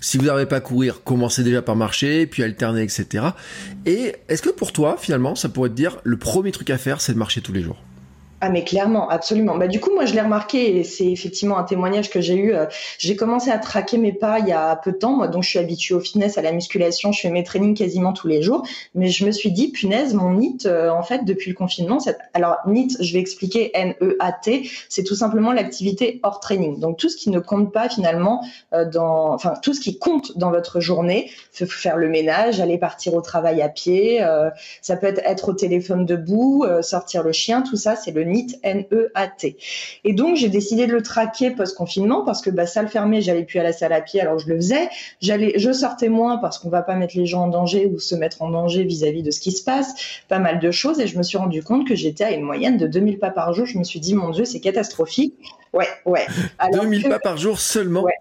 si vous n'arrivez pas à courir, commencez déjà par marcher, puis alterner, etc. Et est-ce que pour toi, finalement, ça pourrait te dire, le premier truc à faire, c'est de marcher tous les jours? Ah mais clairement, absolument. Bah du coup moi je l'ai remarqué et c'est effectivement un témoignage que j'ai eu. Euh, j'ai commencé à traquer mes pas il y a peu de temps. Moi donc je suis habituée au fitness, à la musculation, je fais mes trainings quasiment tous les jours. Mais je me suis dit punaise mon NIT euh, en fait depuis le confinement. Alors NIT je vais expliquer N E A T, c'est tout simplement l'activité hors training. Donc tout ce qui ne compte pas finalement euh, dans, enfin tout ce qui compte dans votre journée, faire le ménage, aller partir au travail à pied, ça peut être être au téléphone debout, sortir le chien, tout ça c'est le NEAT, N-E-A-T. Et donc, j'ai décidé de le traquer post-confinement parce que, bah, salle fermée, j'allais plus à la salle à pied, alors je le faisais. J'allais, je sortais moins parce qu'on va pas mettre les gens en danger ou se mettre en danger vis-à-vis de ce qui se passe. Pas mal de choses. Et je me suis rendu compte que j'étais à une moyenne de 2000 pas par jour. Je me suis dit, mon Dieu, c'est catastrophique. Ouais, ouais. 2000 pas par jour seulement. Ouais.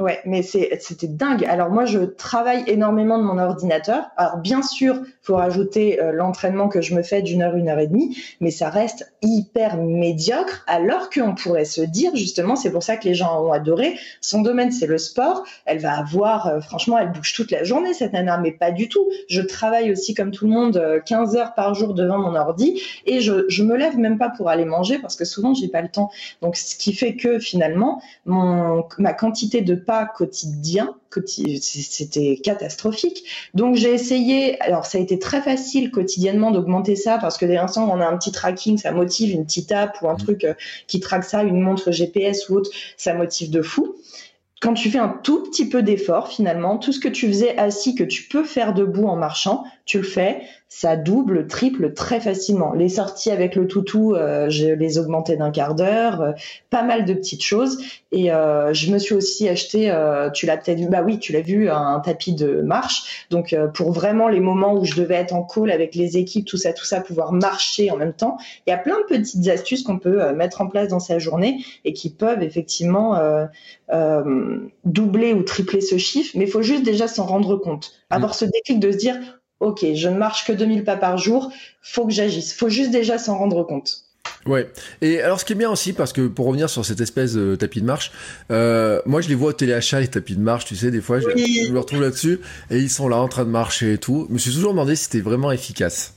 Ouais, mais c'était dingue. Alors moi, je travaille énormément de mon ordinateur. Alors bien sûr, faut rajouter euh, l'entraînement que je me fais d'une heure, une heure et demie, mais ça reste hyper médiocre. Alors qu'on pourrait se dire justement, c'est pour ça que les gens ont adoré. Son domaine, c'est le sport. Elle va avoir, euh, franchement, elle bouge toute la journée cette nana, mais pas du tout. Je travaille aussi comme tout le monde, 15 euh, heures par jour devant mon ordi, et je je me lève même pas pour aller manger parce que souvent j'ai pas le temps. Donc ce qui fait que finalement, mon ma quantité de pas quotidien, c'était catastrophique. Donc j'ai essayé, alors ça a été très facile quotidiennement d'augmenter ça parce que dès l'instant on a un petit tracking, ça motive une petite app ou un mmh. truc euh, qui traque ça, une montre GPS ou autre, ça motive de fou quand tu fais un tout petit peu d'effort, finalement, tout ce que tu faisais assis, que tu peux faire debout en marchant, tu le fais, ça double, triple très facilement. Les sorties avec le toutou, euh, je les augmentais d'un quart d'heure, euh, pas mal de petites choses. Et euh, je me suis aussi acheté, tu l'as peut-être vu, bah oui, tu l'as vu, un, tapis de marche. Donc pour vraiment les moments où je devais être en call avec les équipes, tout ça, tout ça, pouvoir marcher en même temps. Il y a plein de petites astuces qu'on peut mettre en place dans sa journée et qui peuvent effectivement doubler ou tripler ce chiffre. Mais il faut juste déjà s'en rendre compte, avoir ce déclic de se dire ok, je ne marche que 2000 pas par jour, faut que j'agisse. Faut juste déjà s'en rendre compte. Ouais. Et alors, ce qui est bien aussi, parce que pour revenir sur cette espèce de tapis de marche, euh, moi, je les vois au téléachat, les tapis de marche, tu sais, des fois, je, je me retrouve là-dessus, et ils sont là en train de marcher et tout. Je me suis toujours demandé si c'était vraiment efficace.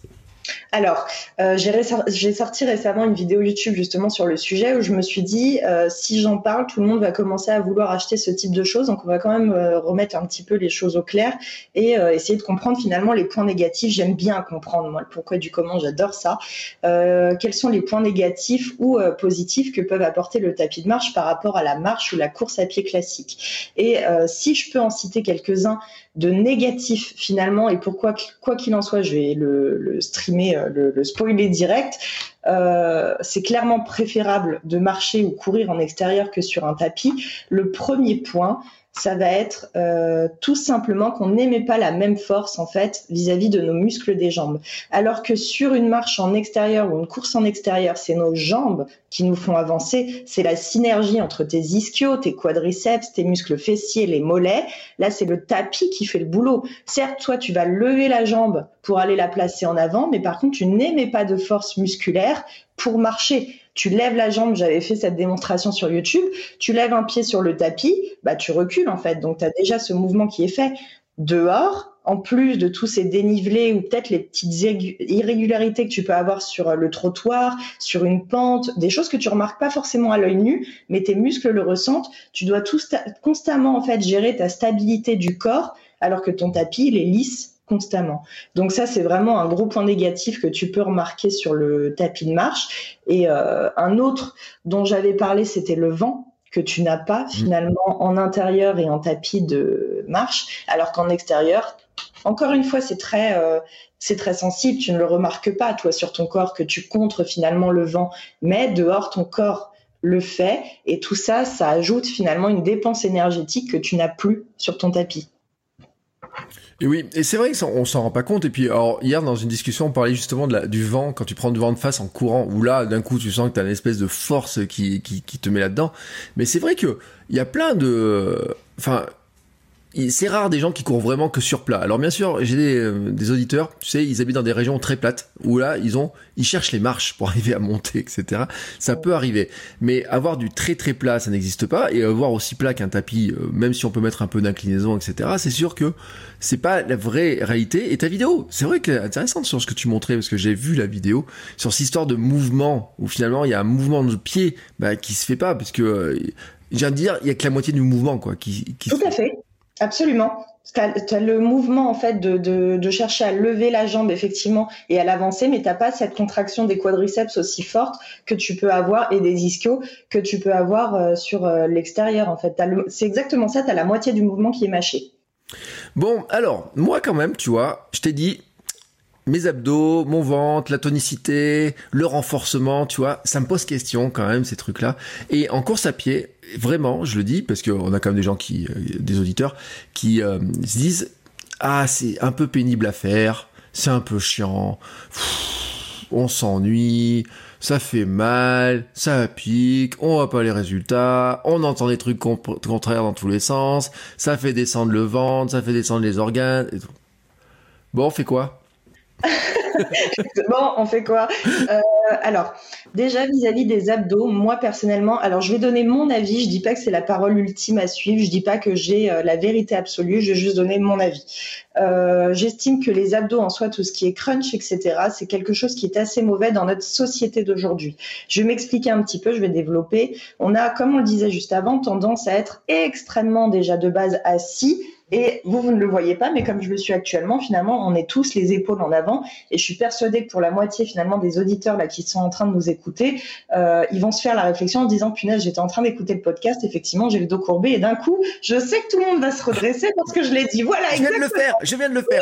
Alors, euh, j'ai sorti récemment une vidéo YouTube justement sur le sujet où je me suis dit, euh, si j'en parle, tout le monde va commencer à vouloir acheter ce type de choses. Donc, on va quand même euh, remettre un petit peu les choses au clair et essayer de comprendre finalement les points négatifs. J'aime bien comprendre, moi, le pourquoi du comment, j'adore ça. quels sont les points négatifs ou positifs que peuvent apporter le tapis de marche par rapport à la marche ou la course à pied classique? Et si je peux en citer quelques-uns de négatifs finalement, et pourquoi, quoi qu'il en soit, je vais le, le streamer, euh, le, le, spoiler direct, euh, c'est clairement préférable de marcher ou courir en extérieur que sur un tapis. Le premier point, ça va être euh, tout simplement qu'on n'aimait pas la même force en fait vis-à-vis de nos muscles des jambes. Alors que sur une marche en extérieur ou une course en extérieur, c'est nos jambes qui nous font avancer, c'est la synergie entre tes ischios, tes quadriceps, tes muscles fessiers, les mollets. Là, c'est le tapis qui fait le boulot. Certes, toi, tu vas lever la jambe pour aller la placer en avant, mais par contre, tu n'aimais pas de force musculaire pour marcher tu lèves la jambe, j'avais fait cette démonstration sur YouTube, tu lèves un pied sur le tapis, bah tu recules en fait. Donc tu as déjà ce mouvement qui est fait dehors en plus de tous ces dénivelés ou peut-être les petites irrégularités que tu peux avoir sur le trottoir, sur une pente, des choses que tu remarques pas forcément à l'œil nu, mais tes muscles le ressentent, tu dois tout constamment en fait gérer ta stabilité du corps alors que ton tapis il est lisse constamment. Donc ça, c'est vraiment un gros point négatif que tu peux remarquer sur le tapis de marche. Et euh, un autre dont j'avais parlé, c'était le vent que tu n'as pas mmh. finalement en intérieur et en tapis de marche, alors qu'en extérieur, encore une fois, c'est très, euh, c'est très sensible. Tu ne le remarques pas toi sur ton corps que tu contres finalement le vent, mais dehors ton corps le fait et tout ça, ça ajoute finalement une dépense énergétique que tu n'as plus sur ton tapis. Et oui, et c'est vrai qu'on s'en rend pas compte. Et puis, alors, hier, dans une discussion, on parlait justement du vent, quand tu prends du vent de face en courant, où là, d'un coup, tu sens que tu as une espèce de force qui, qui, qui te met là-dedans. Mais c'est vrai que il y a plein de... Enfin, c'est rare des gens qui courent vraiment que sur plat. Alors bien sûr, j'ai des, euh, des, auditeurs, tu sais, ils habitent dans des régions très plates où là, ils ont, ils cherchent les marches pour arriver à monter, etc. Ça peut arriver, mais avoir du très très plat, ça n'existe pas, et avoir aussi plat qu'un tapis, euh, même si on peut mettre un peu d'inclinaison, etc. C'est sûr que c'est pas la vraie réalité. Et ta vidéo, c'est vrai qu'elle est intéressante sur ce que tu montrais parce que j'ai vu la vidéo sur cette histoire de mouvement où finalement il y a un mouvement de pied bah, qui se fait pas parce que euh, je viens de dire, il y a que la moitié du mouvement quoi qui. qui Tout à fait. Absolument. Tu as, le mouvement en fait de, chercher à lever la jambe effectivement et à l'avancer, mais t'as pas cette contraction des quadriceps aussi forte que tu peux avoir et des ischios que tu peux avoir euh, sur euh, l'extérieur en fait. C'est exactement ça. Tu as la moitié du mouvement qui est mâché. Bon, alors moi quand même, tu vois, je t'ai dit mes abdos, mon ventre, la tonicité, le renforcement, tu vois, ça me pose question quand même ces trucs-là. Et en course à pied, vraiment, je le dis parce qu'on a quand même des gens qui, euh, des auditeurs qui euh, se disent ah c'est un peu pénible à faire, c'est un peu chiant, on s'ennuie, ça fait mal, ça pique, on voit pas les résultats, on entend des trucs contraires dans tous les sens, ça fait descendre le ventre, ça fait descendre les organes. Bon, on fait quoi? bon, on fait quoi? Euh, Alors, déjà vis-à-vis des abdos, moi personnellement, alors je vais donner mon avis. Je dis pas que c'est la parole ultime à suivre. Je dis pas que j'ai euh, la vérité absolue. Je vais juste donner mon avis. Euh, j'estime que les abdos en soi, tout ce qui est crunch, etc., c'est quelque chose qui est assez mauvais dans notre société d'aujourd'hui. Je vais m'expliquer un petit peu. Je vais développer. On a, comme on le disait juste avant, tendance à être extrêmement déjà de base assis et vous, vous ne le voyez pas, mais comme je le suis actuellement, finalement, on est tous les épaules en avant. Et je suis persuadée que pour la moitié, finalement, des auditeurs là qui sont en train de nous écouter, euh, ils vont se faire la réflexion en disant, punaise, j'étais en train d'écouter le podcast, effectivement, j'ai le dos courbé, et d'un coup, je sais que tout le monde va se redresser parce que je l'ai dit. Voilà, je viens de le faire, je viens de le faire.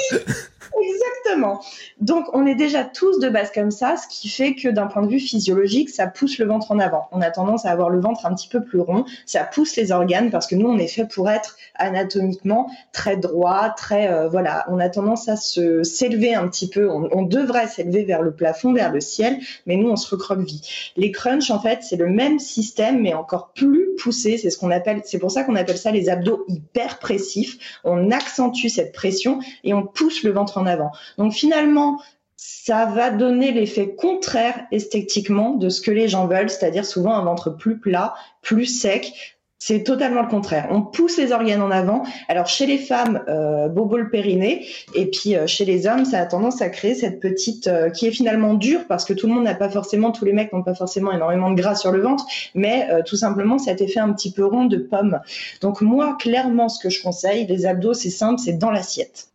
Exactement. Donc, on est déjà tous de base comme ça, ce qui fait que d'un point de vue physiologique, ça pousse le ventre en avant. On a tendance à avoir le ventre un petit peu plus rond, ça pousse les organes parce que nous, on est fait pour être anatomiquement très droit, très euh, voilà, on a tendance à se s'élever un petit peu, on, devrait s'élever vers le plafond, vers le ciel, mais nous on se recroqueville. Les crunchs en fait, c'est le même système mais encore plus poussé, c'est ce qu'on appelle c'est pour ça qu'on appelle ça les abdos hyper pressifs. On accentue cette pression et on pousse le ventre en avant. Donc finalement, ça va donner l'effet contraire esthétiquement de ce que les gens veulent, c'est-à-dire souvent un ventre plus plat, plus sec, c'est totalement le contraire. On pousse les organes en avant. Alors chez les femmes, euh, bobo le périnée, et puis euh, chez les hommes, ça a tendance à créer cette petite euh, qui est finalement dure parce que tout le monde n'a pas forcément, tous les mecs n'ont pas forcément énormément de gras sur le ventre, mais euh, tout simplement cet effet un petit peu rond de pomme. Donc moi, clairement, ce que je conseille, les abdos, c'est simple, c'est dans l'assiette.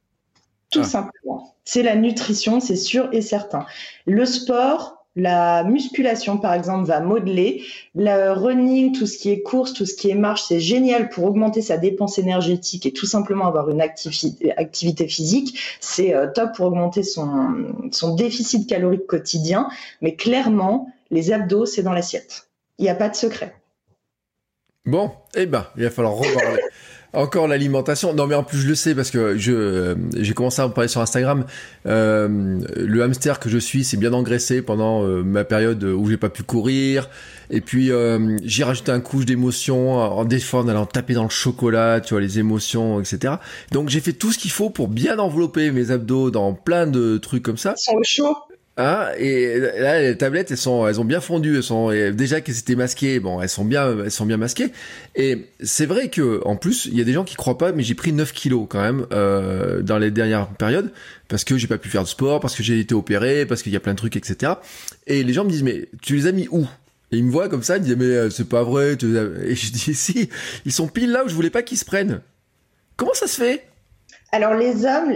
Tout ah. simplement. C'est la nutrition, c'est sûr et certain. Le sport, la musculation, par exemple, va modeler. Le running, tout ce qui est course, tout ce qui est marche, c'est génial pour augmenter sa dépense énergétique et tout simplement avoir une activité physique. C'est euh, top pour augmenter son, son déficit calorique quotidien. Mais clairement, les abdos, c'est dans l'assiette. Il n'y a pas de secret. Bon, eh ben, il va falloir revoir encore l'alimentation. Non, mais en plus, je le sais parce que je euh, j'ai commencé à en parler sur Instagram. Euh, le hamster que je suis, c'est bien engraissé pendant euh, ma période où j'ai pas pu courir. Et puis j'ai rajouté un couche d'émotions en défendre, en allant taper dans le chocolat, tu vois, les émotions, etc. Donc j'ai fait tout ce qu'il faut pour bien envelopper mes abdos dans plein de trucs comme ça. Le chaud. Hein et là, les tablettes, elles sont, elles ont bien fondu. Elles sont déjà qu'elles étaient masquées. Bon, elles sont bien, elles sont bien masquées. Et c'est vrai que, en plus, il y a des gens qui croient pas, mais j'ai pris 9 kilos quand même euh, dans les dernières périodes parce que j'ai pas pu faire de sport, parce que j'ai été opéré, parce qu'il y a plein de trucs, etc. Et les gens me disent, mais tu les as mis où? Et ils me voient comme ça, ils me disent, mais euh, c'est pas vrai. Et je dis, si, ils sont pile là où je voulais pas qu'ils se prennent. Comment ça se fait? Alors les hommes,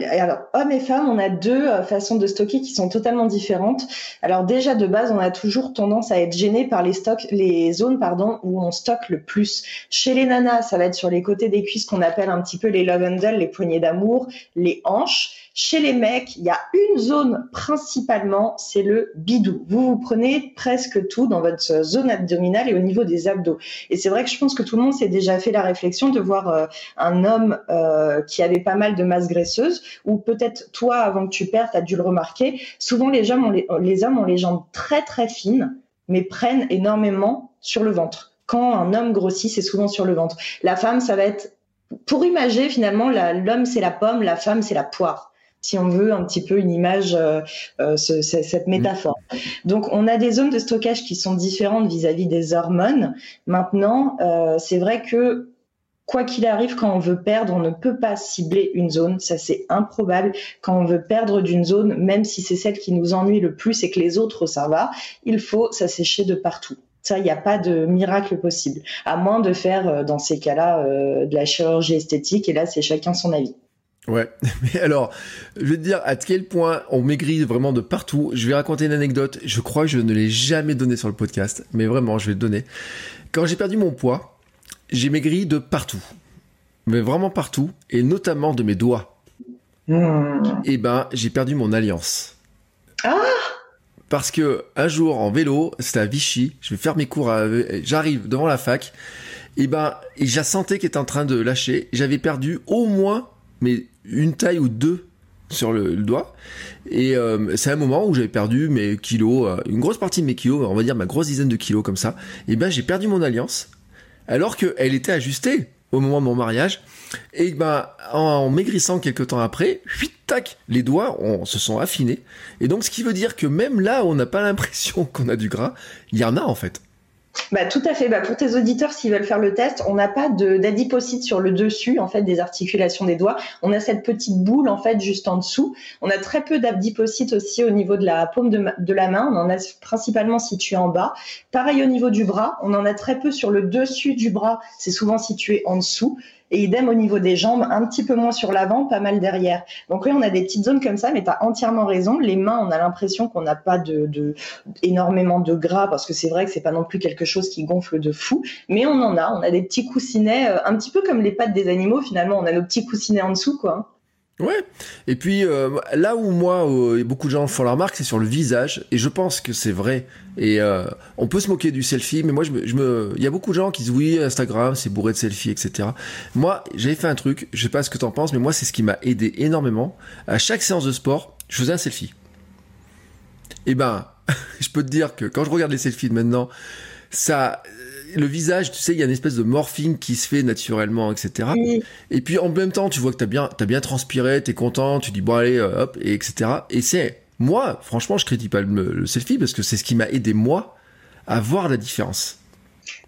hommes et femmes, on a deux euh, façons de stocker qui sont totalement différentes. Alors déjà de base, on a toujours tendance à être gêné par les stocks, les zones pardon où on stocke le plus. Chez les nanas, ça va être sur les côtés des cuisses qu'on appelle un petit peu les love handles, les poignées d'amour, les hanches. Chez les mecs, il y a une zone principalement, c'est le bidou. Vous vous prenez presque tout dans votre zone abdominale et au niveau des abdos. Et c'est vrai que je pense que tout le monde s'est déjà fait la réflexion de voir euh, un homme euh, qui avait pas mal de masse graisseuse, ou peut-être toi, avant que tu perdes, tu as dû le remarquer. Souvent, les hommes, ont les, les hommes ont les jambes très très fines, mais prennent énormément sur le ventre. Quand un homme grossit, c'est souvent sur le ventre. La femme, ça va être pour imager finalement, l'homme c'est la pomme, la femme c'est la poire si on veut un petit peu une image, euh, euh cette métaphore. Donc on a des zones de stockage qui sont différentes vis-à-vis des hormones. Maintenant, euh, c'est vrai que quoi qu'il arrive, quand on veut perdre, on ne peut pas cibler une zone. Ça, c'est improbable. Quand on veut perdre d'une zone, même si c'est celle qui nous ennuie le plus et que les autres, ça va, il faut s'assécher de partout. Ça, il n'y a pas de miracle possible, à moins de faire, euh, dans ces cas-là, de la chirurgie esthétique. Et là, c'est chacun son avis. Ouais, mais alors, je vais te dire à quel point on maigrit vraiment de partout. Je vais raconter une anecdote. Je crois que je ne l'ai jamais donnée sur le podcast, mais vraiment, je vais le donner. Quand j'ai perdu mon poids, j'ai maigri de partout, mais vraiment partout, et notamment de mes doigts. Et eh ben, j'ai perdu mon alliance. Ah Parce que un jour en vélo, c'était à Vichy, je vais faire mes cours, j'arrive devant la fac, et ben, et j'ai senti qu'il était en train de lâcher. J'avais perdu au moins mais une taille ou deux sur le, doigt. Et euh, c'est un moment où j'avais perdu mes kilos, euh, une grosse partie de mes kilos, on va dire ma grosse dizaine de kilos comme ça. Et ben j'ai perdu mon alliance, alors qu'elle était ajustée au moment de mon mariage. Et ben en, maigrissant quelques temps après, tac, les doigts on, se sont affinés. Et donc ce qui veut dire que même là on n'a pas l'impression qu'on a du gras, il y en a en fait. Bah, tout à fait. Bah, pour tes auditeurs, s'ils veulent faire le test, on n'a pas d'adipocyte sur le dessus, en fait, des articulations des doigts. On a cette petite boule, en fait, juste en dessous. On a très peu d'adipocytes aussi au niveau de la paume de, de, la main. On en a principalement situé en bas. Pareil au niveau du bras. On en a très peu sur le dessus du bras. C'est souvent situé en dessous. Et idem au niveau des jambes, un petit peu moins sur l'avant, pas mal derrière. Donc oui, on a des petites zones comme ça, mais tu as entièrement raison. Les mains, on a l'impression qu'on n'a pas de, énormément de gras, parce que c'est vrai que c'est pas non plus quelque chose qui gonfle de fou, mais on en a. On a des petits coussinets, euh, un petit peu comme les pattes des animaux finalement. On a nos petits coussinets en dessous, quoi. Ouais. Et puis euh, là où moi euh, beaucoup de gens font la remarque, c'est sur le visage. Et je pense que c'est vrai. Et euh, on peut se moquer du selfie, mais moi je me, je me, il y a beaucoup de gens qui disent oui Instagram c'est bourré de selfies, etc. Moi j'avais fait un truc, je sais pas ce que t'en penses, mais moi c'est ce qui m'a aidé énormément. À chaque séance de sport, je faisais un selfie. Et ben, je peux te dire que quand je regarde les selfies de maintenant, ça le visage, tu sais, il y a une espèce de morphing qui se fait naturellement, etc. Et puis en même temps, tu vois que t'as bien, as bien transpiré, t'es content, tu dis bon allez, euh, hop, et etc. Et c'est moi, franchement, je critique pas le selfie parce que c'est ce qui m'a aidé moi à voir la différence.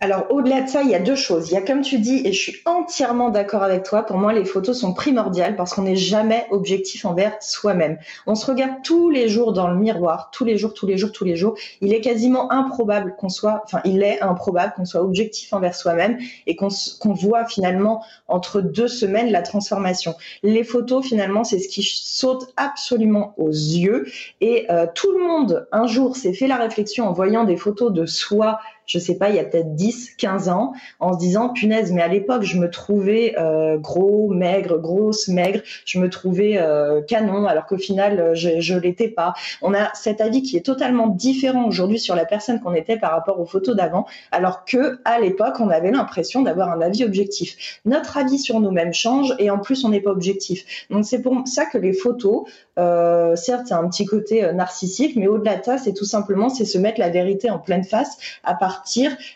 Alors au-delà de ça, il y a deux choses. Il y a comme tu dis, et je suis entièrement d'accord avec toi, pour moi les photos sont primordiales parce qu'on n'est jamais objectif envers soi-même. On se regarde tous les jours dans le miroir, tous les jours, tous les jours, tous les jours. Il est quasiment improbable qu'on soit, enfin il est improbable qu'on soit objectif envers soi-même et qu'on voit finalement entre deux semaines la transformation. Les photos finalement c'est ce qui saute absolument aux yeux et euh, tout le monde un jour s'est fait la réflexion en voyant des photos de soi je sais pas, il y a peut-être 10, 15 ans, en se disant, punaise, mais à l'époque, je me trouvais euh, gros, maigre, grosse, maigre, je me trouvais euh, canon, alors qu'au final, euh, je, je l'étais pas. On a cet avis qui est totalement différent aujourd'hui sur la personne qu'on était par rapport aux photos d'avant, alors que à l'époque, on avait l'impression d'avoir un avis objectif. Notre avis sur nous-mêmes change et en plus, on n'est pas objectif. Donc c'est pour ça que les photos, certes, c'est un petit côté narcissique, mais au-delà de ça, c'est tout simplement c'est se mettre la vérité en pleine face à partir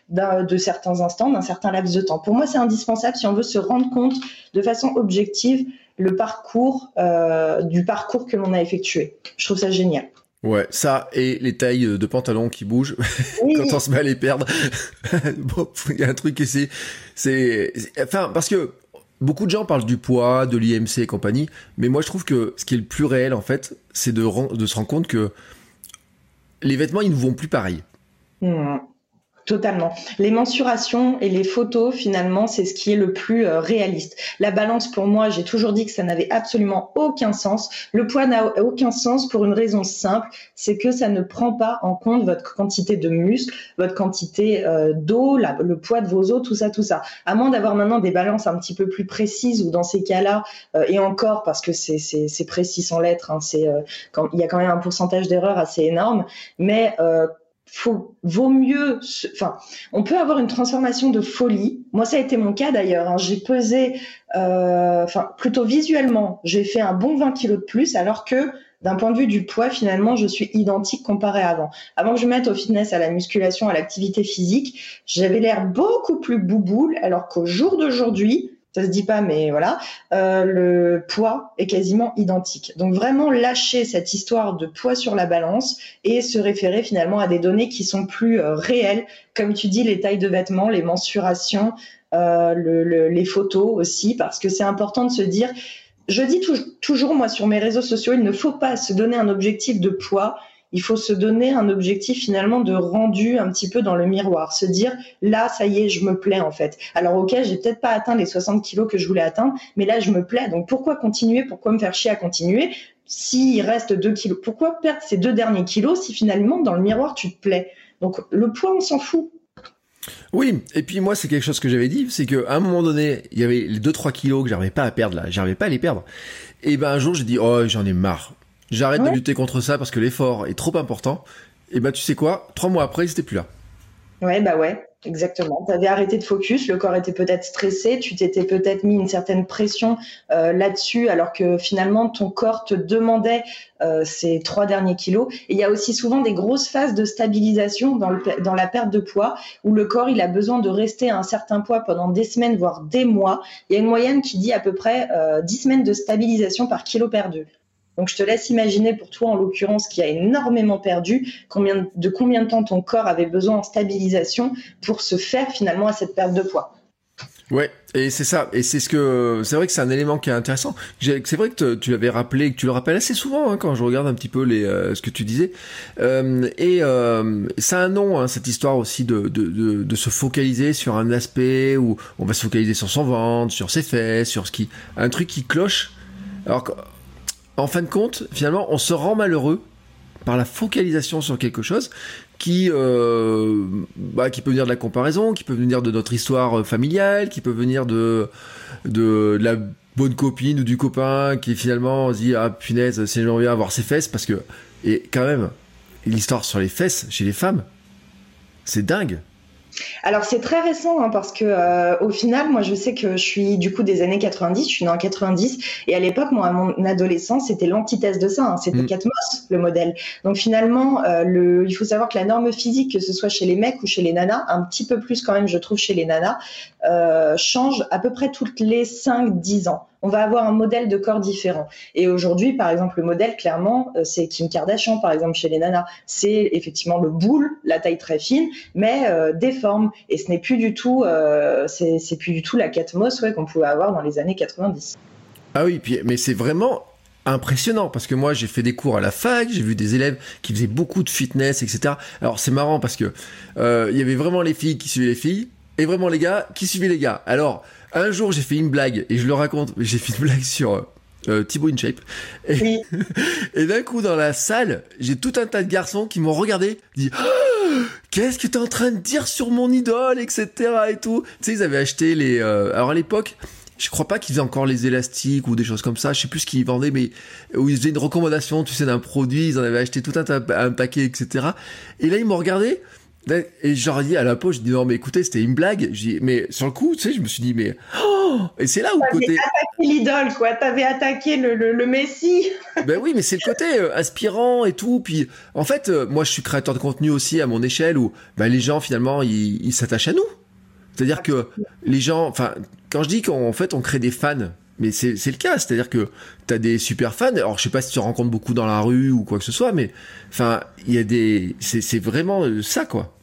de certains instants, d'un certain laps de temps. Pour moi, c'est indispensable si on veut se rendre compte de façon objective le parcours euh, du parcours que l'on a effectué. Je trouve ça génial. Ouais, ça et les tailles de pantalons qui bougent quand on se met à les perdre. bon, il y a un truc et c'est, c'est, enfin, parce que beaucoup de gens parlent du poids, de l'IMC et compagnie, mais moi je trouve que ce qui est le plus réel en fait, c'est de, de se rendre compte que les vêtements ils ne vont plus pareil. Mmh. Totalement. Les mensurations et les photos, finalement, c'est ce qui est le plus euh, réaliste. La balance, pour moi, j'ai toujours dit que ça n'avait absolument aucun sens. Le poids n'a aucun sens pour une raison simple, c'est que ça ne prend pas en compte votre quantité de muscles, votre quantité euh, d'eau, le poids de vos os, tout ça, tout ça. À moins d'avoir maintenant des balances un petit peu plus précises ou dans ces cas-là, euh, et encore parce que c'est précis sans lettres, hein, il y a quand même un pourcentage d'erreur assez énorme, mais vaut mieux, enfin, on peut avoir une transformation de folie. Moi, ça a été mon cas d'ailleurs. Hein. J'ai pesé, euh, plutôt visuellement, j'ai fait un bon 20 kilos de plus, alors que d'un point de vue du poids, finalement, je suis identique comparé à avant. Avant que je mette au fitness, à la musculation, à l'activité physique, j'avais l'air beaucoup plus bouboule, alors qu'au jour d'aujourd'hui, ça se dit pas, mais voilà, euh, le poids est quasiment identique. Donc vraiment lâcher cette histoire de poids sur la balance et se référer finalement à des données qui sont plus euh, réelles, comme tu dis, les tailles de vêtements, les mensurations, euh, les photos aussi, parce que c'est important de se dire, je dis toujours moi sur mes réseaux sociaux, il ne faut pas se donner un objectif de poids il faut se donner un objectif finalement de rendu un petit peu dans le miroir, se dire là ça y est, je me plais en fait. Alors ok, j'ai peut-être pas atteint les 60 kilos que je voulais atteindre, mais là je me plais. Donc pourquoi continuer? Pourquoi me faire chier à continuer? S'il reste 2 kilos, pourquoi perdre ces deux derniers kilos si finalement dans le miroir tu te plais? Donc le poids on s'en fout. Oui, et puis moi c'est quelque chose que j'avais dit, c'est qu'à un moment donné, il y avait les 2-3 kilos que j'arrivais pas à perdre là, j'arrivais pas à les perdre. Et ben un jour j'ai dit oh j'en ai marre, j'arrête de lutter contre ça parce que l'effort est trop important. Et bah tu sais quoi, trois mois après, c'était plus là. Ouais, bah ouais, exactement. Tu avais arrêté de focus, le corps était peut-être stressé, tu t'étais peut-être mis une certaine pression euh, là-dessus, alors que finalement ton corps te demandait euh, ces trois derniers kilos. Et il y a aussi souvent des grosses phases de stabilisation dans, le, dans la perte de poids, où le corps il a besoin de rester à un certain poids pendant des semaines, voire des mois. Il y a une moyenne qui dit à peu près euh, 10 semaines de stabilisation par kilo perdu. Donc je te laisse imaginer pour toi en l'occurrence qui a énormément perdu, combien, de combien de temps ton corps avait besoin en stabilisation pour se faire finalement à cette perte de poids. Ouais, et c'est ça, et c'est ce que c'est vrai que c'est un élément qui est intéressant. C'est vrai que tu l'avais rappelé, que tu le rappelles assez souvent hein, quand je regarde un petit peu les euh, ce que tu disais. Euh, et euh, ça a un nom, hein, cette histoire aussi de, de, de, se focaliser sur un aspect où on va se focaliser sur son ventre, sur ses fesses, sur ce qui, un truc qui cloche. Alors en fin de compte, finalement, on se rend malheureux par la focalisation sur quelque chose qui, euh, bah, peut venir de la comparaison, qui peut venir de notre histoire euh, familiale, qui peut venir de, la bonne copine ou du copain qui finalement dit ah punaise c'est j'aimerais bien avoir ses fesses parce que et quand même l'histoire sur les fesses chez les femmes c'est dingue alors c'est très récent hein, parce que euh, au final, moi je sais que je suis du coup des années 90, je suis née en 90 et à l'époque, moi à mon adolescence, c'était l'antithèse de ça, hein, c'était mm. Catmos le modèle. Donc finalement, euh, le, il faut savoir que la norme physique, que ce soit chez les mecs ou chez les nanas, un petit peu plus quand même, je trouve chez les nanas, euh, change à peu près toutes les 5-10 ans on va avoir un modèle de corps différent. Et aujourd'hui, par exemple, le modèle, clairement, euh, c'est Kim Kardashian, par exemple, chez les nanas. C'est effectivement le boule, la taille très fine, mais euh, déforme. Et ce n'est plus du tout, euh, c'est plus du tout la Catmos ouais, qu'on pouvait avoir dans les années 90. Ah oui, puis, mais c'est vraiment impressionnant parce que moi j'ai fait des cours à la fac, j'ai vu des élèves qui faisaient beaucoup de fitness, etc. Alors c'est marrant parce que il y avait vraiment les filles qui suivaient les filles et vraiment les gars qui suivaient les gars. Alors un jour, j'ai fait une blague, et je le raconte, j'ai fait une blague sur euh, euh Thibaut InShape. Et, et d'un coup, dans la salle, j'ai tout un tas de garçons qui m'ont regardé, dit oh, Qu'est-ce que t'es en train de dire sur mon idole, etc. et tout. Tu sais, ils avaient acheté les. Euh, alors à l'époque, je crois pas qu'ils faisaient encore les élastiques ou des choses comme ça. Je sais plus ce qu'ils vendaient, mais où ils faisaient une recommandation, tu sais, d'un produit. Ils en avaient acheté tout un, un paquet, etc. Et là, ils m'ont regardé. Et j'aurais dit à la pause, je dis non mais écoutez c'était une blague. mais sur le coup, tu sais, je me suis dit mais oh et c'est là où le côté attaqué l'idole quoi, t'avais attaqué le, le, Messie. ben oui, mais c'est le côté euh, inspirant et tout. Puis en fait, euh, moi je suis créateur de contenu aussi à mon échelle où ben, les gens finalement ils s'attachent à nous. C'est-à-dire que les gens, enfin quand je dis qu'en fait on crée des fans, mais c'est le cas, c'est-à-dire que t'as des super fans. Alors je sais pas si tu rencontres beaucoup dans la rue ou quoi que ce soit, mais enfin il y a des, c'est vraiment euh, ça quoi.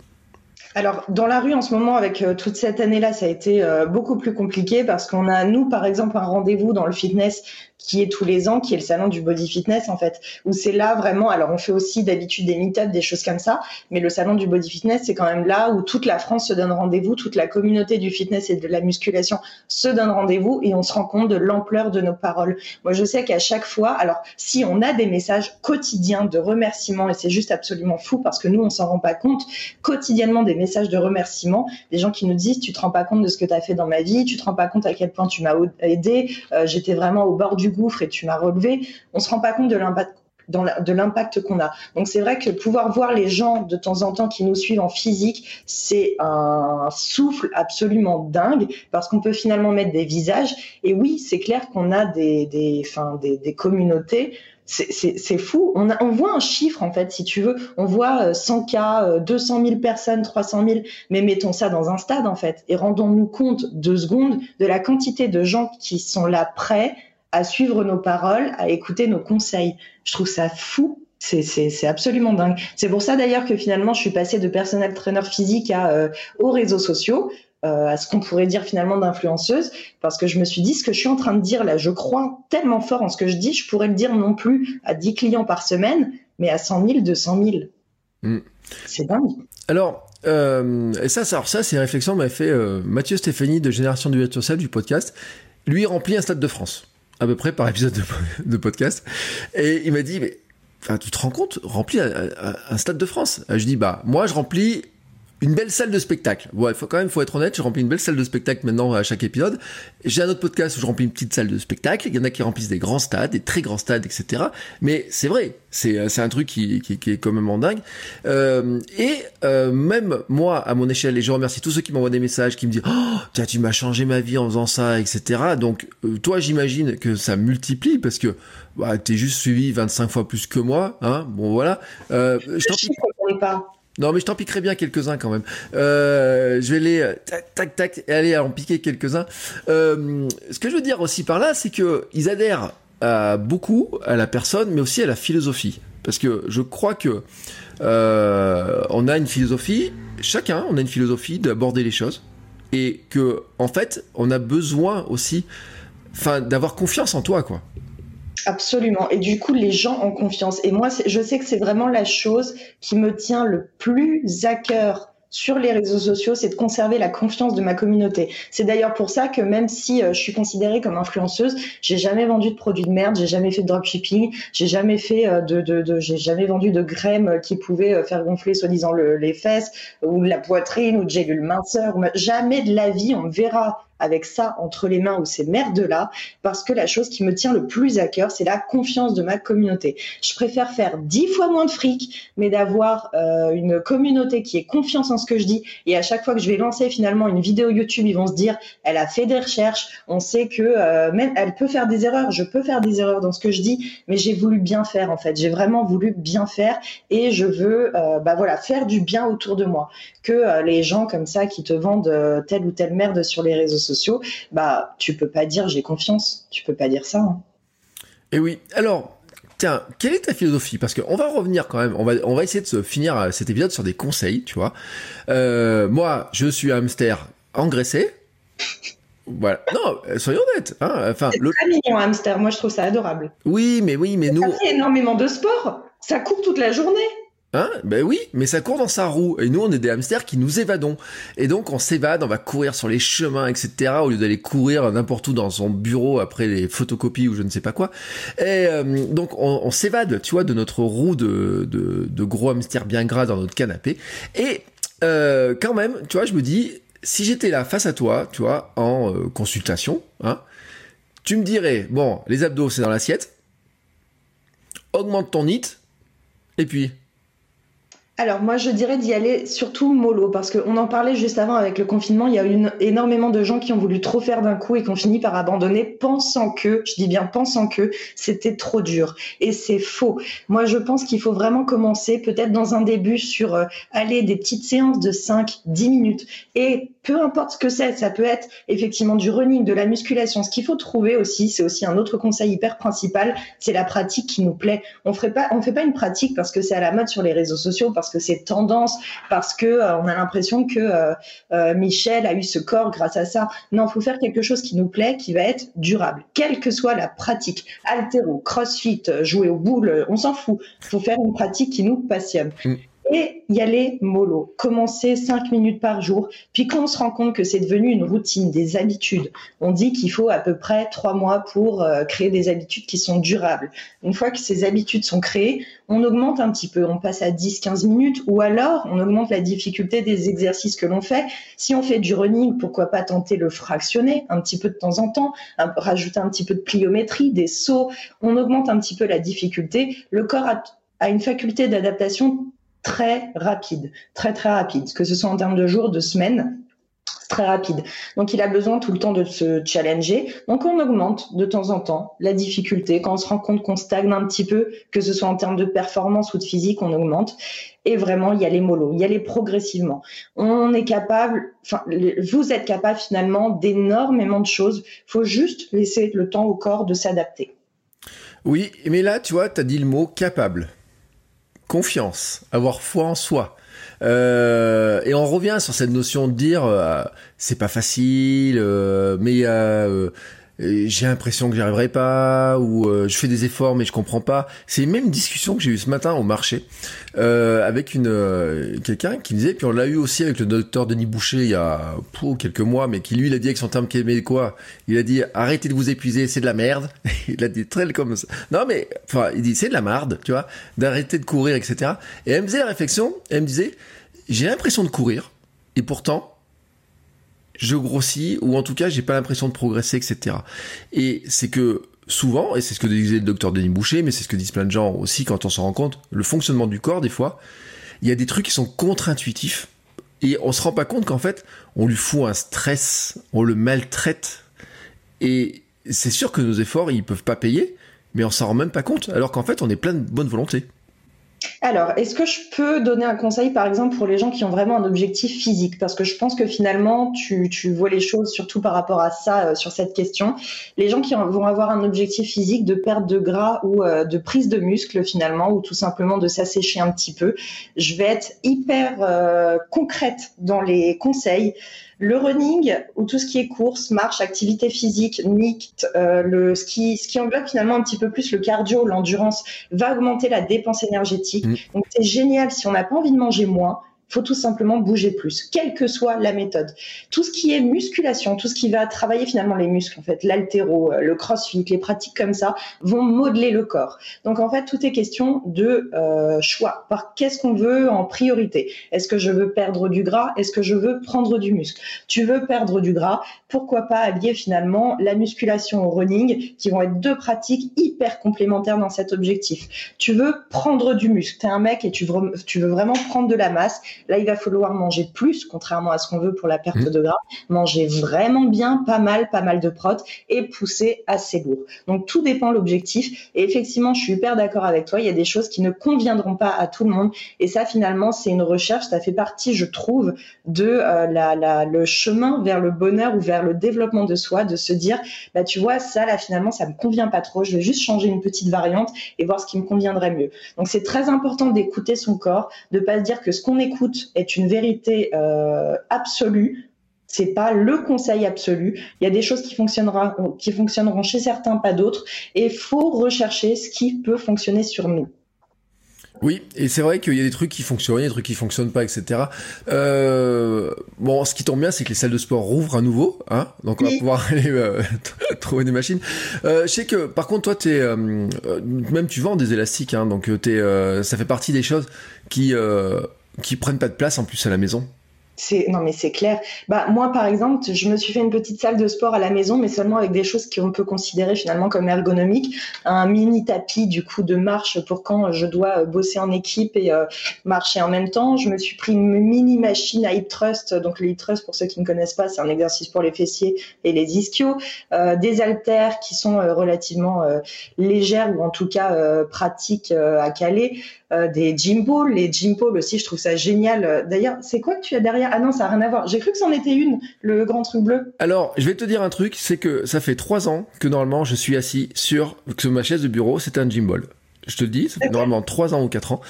Alors, dans la rue, en ce moment, avec euh, toute cette année-là, ça a été euh, beaucoup plus compliqué parce qu'on a, nous, par exemple, un rendez-vous dans le fitness qui est tous les ans, qui est le salon du body fitness en fait, où c'est là vraiment. Alors on fait aussi d'habitude des meet-ups, des choses comme ça, mais le salon du body fitness, c'est quand même là où toute la France se donne rendez-vous, toute la communauté du fitness et de la musculation se donne rendez-vous et on se rend compte de l'ampleur de nos paroles. Moi, je sais qu'à chaque fois, alors si on a des messages quotidiens de remerciements et c'est juste absolument fou parce que nous on s'en rend pas compte, quotidiennement des messages de remerciements, des gens qui nous disent tu te rends pas compte de ce que tu as fait dans ma vie, tu te rends pas compte à quel point tu m'as aidé, euh, j'étais vraiment au bord du gouffre et tu m'as relevé, on se rend pas compte de l'impact qu'on a. Donc c'est vrai que pouvoir voir les gens de temps en temps qui nous suivent en physique, c'est un souffle absolument dingue parce qu'on peut finalement mettre des visages. Et oui, c'est clair qu'on a des, des, des, communautés c'est fou. On, voit un chiffre, en fait, si tu veux. On voit 100 euh, cas, 200 000 personnes, 300 000. Mais mettons ça dans un stade, en fait. Et rendons-nous compte deux secondes de la quantité de gens qui sont là prêts à suivre nos paroles, à écouter nos conseils. Je trouve ça fou. C'est absolument dingue. C'est pour ça d'ailleurs que finalement je suis passée de personnel trainer physique à, euh, aux réseaux sociaux, euh, à ce qu'on pourrait dire finalement d'influenceuse, parce que je me suis dit ce que je suis en train de dire là, je crois tellement fort en ce que je dis, je pourrais le dire non plus à 10 clients par semaine, mais à 100 000, 200 000. C'est dingue. Alors, euh, et ça, ça, ça c'est une réflexion m'a fait Mathieu Stéphanie de Génération du Yourself du podcast. Lui, remplit un stade de France à peu près par épisode de, podcast. Et il m'a dit, mais tu te rends compte, remplir un, un, stade de France. Je dis, bah moi je remplis une belle salle de spectacle. Ouais, faut quand même, faut être honnête, je remplis une belle salle de spectacle maintenant à chaque épisode. J'ai un autre podcast où je remplis une petite salle de spectacle. Il y en a qui remplissent des grands stades, des très grands stades, etc. Mais c'est vrai, c'est c'est un truc qui, qui, qui est quand même en dingue. Euh, et euh, même moi, à mon échelle, et je remercie tous ceux qui m'envoient des messages, qui me disent, oh, tiens, tu m'as changé ma vie en faisant ça, etc. Donc euh, toi, j'imagine que ça multiplie parce que bah, t'es juste suivi 25 fois plus que moi, hein. Bon voilà. Euh, je t'en pas. Non, mais je t'en piquerai bien quelques-uns quand même. Euh, je vais les euh, tac tac tac et aller en piquer quelques-uns. Euh, ce que je veux dire aussi par là, c'est que ils adhèrent à beaucoup à la personne, mais aussi à la philosophie. Parce que je crois que on a une philosophie, chacun, on a une philosophie d'aborder les choses, et que en fait, on a besoin aussi, enfin, d'avoir confiance en toi, quoi. Absolument. Et du coup, les gens ont confiance. Et moi, je sais que c'est vraiment la chose qui me tient le plus à cœur sur les réseaux sociaux, c'est de conserver la confiance de ma communauté. C'est d'ailleurs pour ça que même si euh, je suis considérée comme influenceuse, j'ai jamais vendu de produits de merde, j'ai jamais fait de dropshipping, j'ai jamais fait euh, de, de, de j'ai jamais vendu de crème qui pouvait euh, faire gonfler soi-disant le, les fesses ou la poitrine ou de gélule minceur. Jamais de la vie on verra avec ça entre les mains ou ces merdes-là, parce que la chose qui me tient le plus à cœur, c'est la confiance de ma communauté. Je préfère faire dix fois moins de fric, mais d'avoir euh, une communauté qui ait confiance en ce que je dis. Et à chaque fois que je vais lancer finalement une vidéo YouTube, ils vont se dire, elle a fait des recherches, on sait que euh, même elle peut faire des erreurs, je peux faire des erreurs dans ce que je dis, mais j'ai voulu bien faire en fait. J'ai vraiment voulu bien faire et je veux, euh, bah voilà, faire du bien autour de moi. Que les gens comme ça qui te vendent telle ou telle merde sur les réseaux sociaux, bah tu peux pas dire j'ai confiance, tu peux pas dire ça. Et hein. eh oui. Alors, Tiens, quelle est ta philosophie? Parce qu'on va revenir quand même, on va, on va essayer de se finir euh, cet épisode sur des conseils, tu vois. Euh, moi, je suis un hamster engraissé. Voilà. Non, euh, soyons honnêtes. Hein. Enfin, c'est très mignon, hamster. Moi, je trouve ça adorable. Oui, mais oui, mais nous. Ça fait énormément de sport. Ça court toute la journée. Hein? Ben oui, mais ça court dans sa roue. Et nous, on est des hamsters qui nous évadons. Et donc, on s'évade, on va courir sur les chemins, etc. Au lieu d'aller courir n'importe où dans son bureau après les photocopies ou je ne sais pas quoi. Et euh, donc, on, s'évade, tu vois, de notre roue de, gros hamster bien gras dans notre canapé. Et euh, quand même, tu vois, je me dis, si j'étais là face à toi, tu vois, en euh, consultation, hein, tu me dirais, bon, les abdos, c'est dans l'assiette. Augmente ton NIT. Et puis, alors moi je dirais d'y aller surtout mollo parce qu'on en parlait juste avant avec le confinement, il y a eu énormément de gens qui ont voulu trop faire d'un coup et qui ont fini par abandonner pensant que, je dis bien pensant que c'était trop dur et c'est faux. Moi je pense qu'il faut vraiment commencer peut-être dans un début sur euh, aller des petites séances de 5 10 minutes et peu importe ce que c'est, ça peut être effectivement du running, de la musculation. Ce qu'il faut trouver aussi, c'est aussi un autre conseil hyper principal, c'est la pratique qui nous plaît. On on fait pas une pratique parce que c'est à la mode sur les réseaux sociaux parce que c'est tendance, parce que euh, on a l'impression que euh, euh, Michel a eu ce corps grâce à ça. Non, faut faire quelque chose qui nous plaît, qui va être durable, quelle que soit la pratique. Altéro, crossfit, jouer aux boules, on s'en fout. Faut faire une pratique qui nous passionne. Mm et y aller mollo. Commencer cinq minutes par jour. Puis quand on se rend compte que c'est devenu une routine, des habitudes, on dit qu'il faut à peu près trois mois pour euh, créer des habitudes qui sont durables. Une fois que ces habitudes sont créées, on augmente un petit peu. On passe à 10-15 minutes ou alors on augmente la difficulté des exercices que l'on fait. Si on fait du running, pourquoi pas tenter le fractionner un petit peu de temps en temps, rajouter un petit peu de pliométrie, des sauts. On augmente un petit peu la difficulté. Le corps a une faculté d'adaptation très rapide, très très rapide, que ce soit en termes de jours, de semaines, très rapide. Donc il a besoin tout le temps de se challenger. Donc on augmente de temps en temps la difficulté. Quand on se rend compte qu'on stagne un petit peu, que ce soit en termes de performance ou de physique, on augmente. Et vraiment, il y a les mollo, il y a les progressivement. On est capable, enfin, vous êtes capable finalement d'énormément de choses. Il faut juste laisser le temps au corps de s'adapter. Oui, mais là, tu vois, tu as dit le mot capable confiance, avoir foi en soi. Euh, et on revient sur cette notion de dire euh, c'est pas facile, euh, mais euh, j'ai l'impression que j'y arriverai pas ou euh, je fais des efforts mais je comprends pas. C'est une même discussion que j'ai eu ce matin au marché euh, avec une euh, quelqu'un qui me disait puis on l'a eu aussi avec le docteur Denis Boucher il y a pour quelques mois mais qui lui il a dit avec son terme quoi il a dit arrêtez de vous épuiser c'est de la merde il a dit très comme ça. Non mais enfin il dit c'est de la merde tu vois d'arrêter de courir etc et elle me faisait la réflexion elle me disait j'ai l'impression de courir et pourtant je grossis ou en tout cas j'ai pas l'impression de progresser, etc. Et c'est que souvent, et c'est ce que disait le docteur Denis Boucher, mais c'est ce que disent plein de gens aussi quand on s'en rend compte, le fonctionnement du corps des fois, il y a des trucs qui sont contre-intuitifs et on se rend pas compte qu'en fait on lui fout un stress, on le maltraite et c'est sûr que nos efforts ils peuvent pas payer, mais on s'en rend même pas compte alors qu'en fait on est plein de bonne volonté. Alors, est-ce que je peux donner un conseil, par exemple, pour les gens qui ont vraiment un objectif physique? Parce que je pense que finalement, tu, vois les choses surtout par rapport à ça, euh, sur cette question. Les gens qui vont avoir un objectif physique de perte de gras ou euh, de prise de muscle, finalement, ou tout simplement de s'assécher un petit peu, je vais être hyper euh, concrète dans les conseils. Le running ou tout ce qui est course, marche, activité physique, NICT, euh, le ski, ce qui englobe finalement un petit peu plus le cardio, l'endurance, va augmenter la dépense énergétique. Mmh. Donc c'est génial si on n'a pas envie de manger moins, faut tout simplement bouger plus, quelle que soit la méthode. Tout ce qui est musculation, tout ce qui va travailler finalement les muscles, en fait, l'altéro, euh, le crossfit, les pratiques comme ça, vont modeler le corps. Donc en fait, tout est question de euh, choix. Par qu'est-ce qu'on veut en priorité? Est-ce que je veux perdre du gras? Est-ce que je veux prendre du muscle? Tu veux perdre du gras Pourquoi pas allier finalement la musculation au running, qui vont être deux pratiques hyper complémentaires dans cet objectif. Tu veux prendre du muscle. Tu es un mec et tu veux vraiment prendre de la masse Là, il va falloir manger plus, contrairement à ce qu'on veut pour la perte de gras. Manger vraiment bien, pas mal, pas mal de prot et pousser assez lourd. Donc tout dépend l'objectif. Et effectivement, je suis hyper d'accord avec toi. Il y a des choses qui ne conviendront pas à tout le monde. Et ça, finalement, c'est une recherche. Ça fait partie, je trouve, de euh, la, le chemin vers le bonheur ou vers le développement de soi, de se dire, bah tu vois, ça là, finalement, ça me convient pas trop. Je vais juste changer une petite variante et voir ce qui me conviendrait mieux. Donc c'est très important d'écouter son corps, de pas se dire que ce qu'on écoute est une vérité euh, absolue. C'est pas le conseil absolu. Il y a des choses qui fonctionneront, qui fonctionneront chez certains, pas d'autres. Et il faut rechercher ce qui peut fonctionner sur nous. Oui, et c'est vrai qu'il y a des trucs qui fonctionnent, des trucs qui fonctionnent pas, etc. Euh, bon, ce qui tombe bien, c'est que les salles de sport rouvrent à nouveau, hein, donc on va pouvoir aller euh, trouver des machines. Euh, je sais que, par contre, toi, t'es, même tu vends des élastiques, hein, donc t'es, ça fait partie des choses qui qui prennent pas de place en plus à la maison. Non mais c'est clair. Bah moi par exemple, je me suis fait une petite salle de sport à la maison, mais seulement avec des choses qu'on peut considérer finalement comme ergonomiques. Un mini tapis du coup de marche pour quand je dois euh, bosser en équipe et euh, marcher en même temps. Je me suis pris une mini machine à hip thrust. Donc le hip thrust pour ceux qui ne connaissent pas, c'est un exercice pour les fessiers et les ischios. Euh, des haltères qui sont relativement légères ou en tout cas pratiques à caler. Des gym balls, les balls aussi, je trouve ça génial. D'ailleurs, c'est quoi que tu as derrière? Ah non, ça n'a rien à voir. J'ai cru que c'en était une, le grand truc bleu. Alors, je vais te dire un truc, c'est que ça fait trois ans que normalement je suis assis sur ma chaise de bureau, c'est un ball. Je te le dis, ça fait normalement 3 ans ou 4 ans.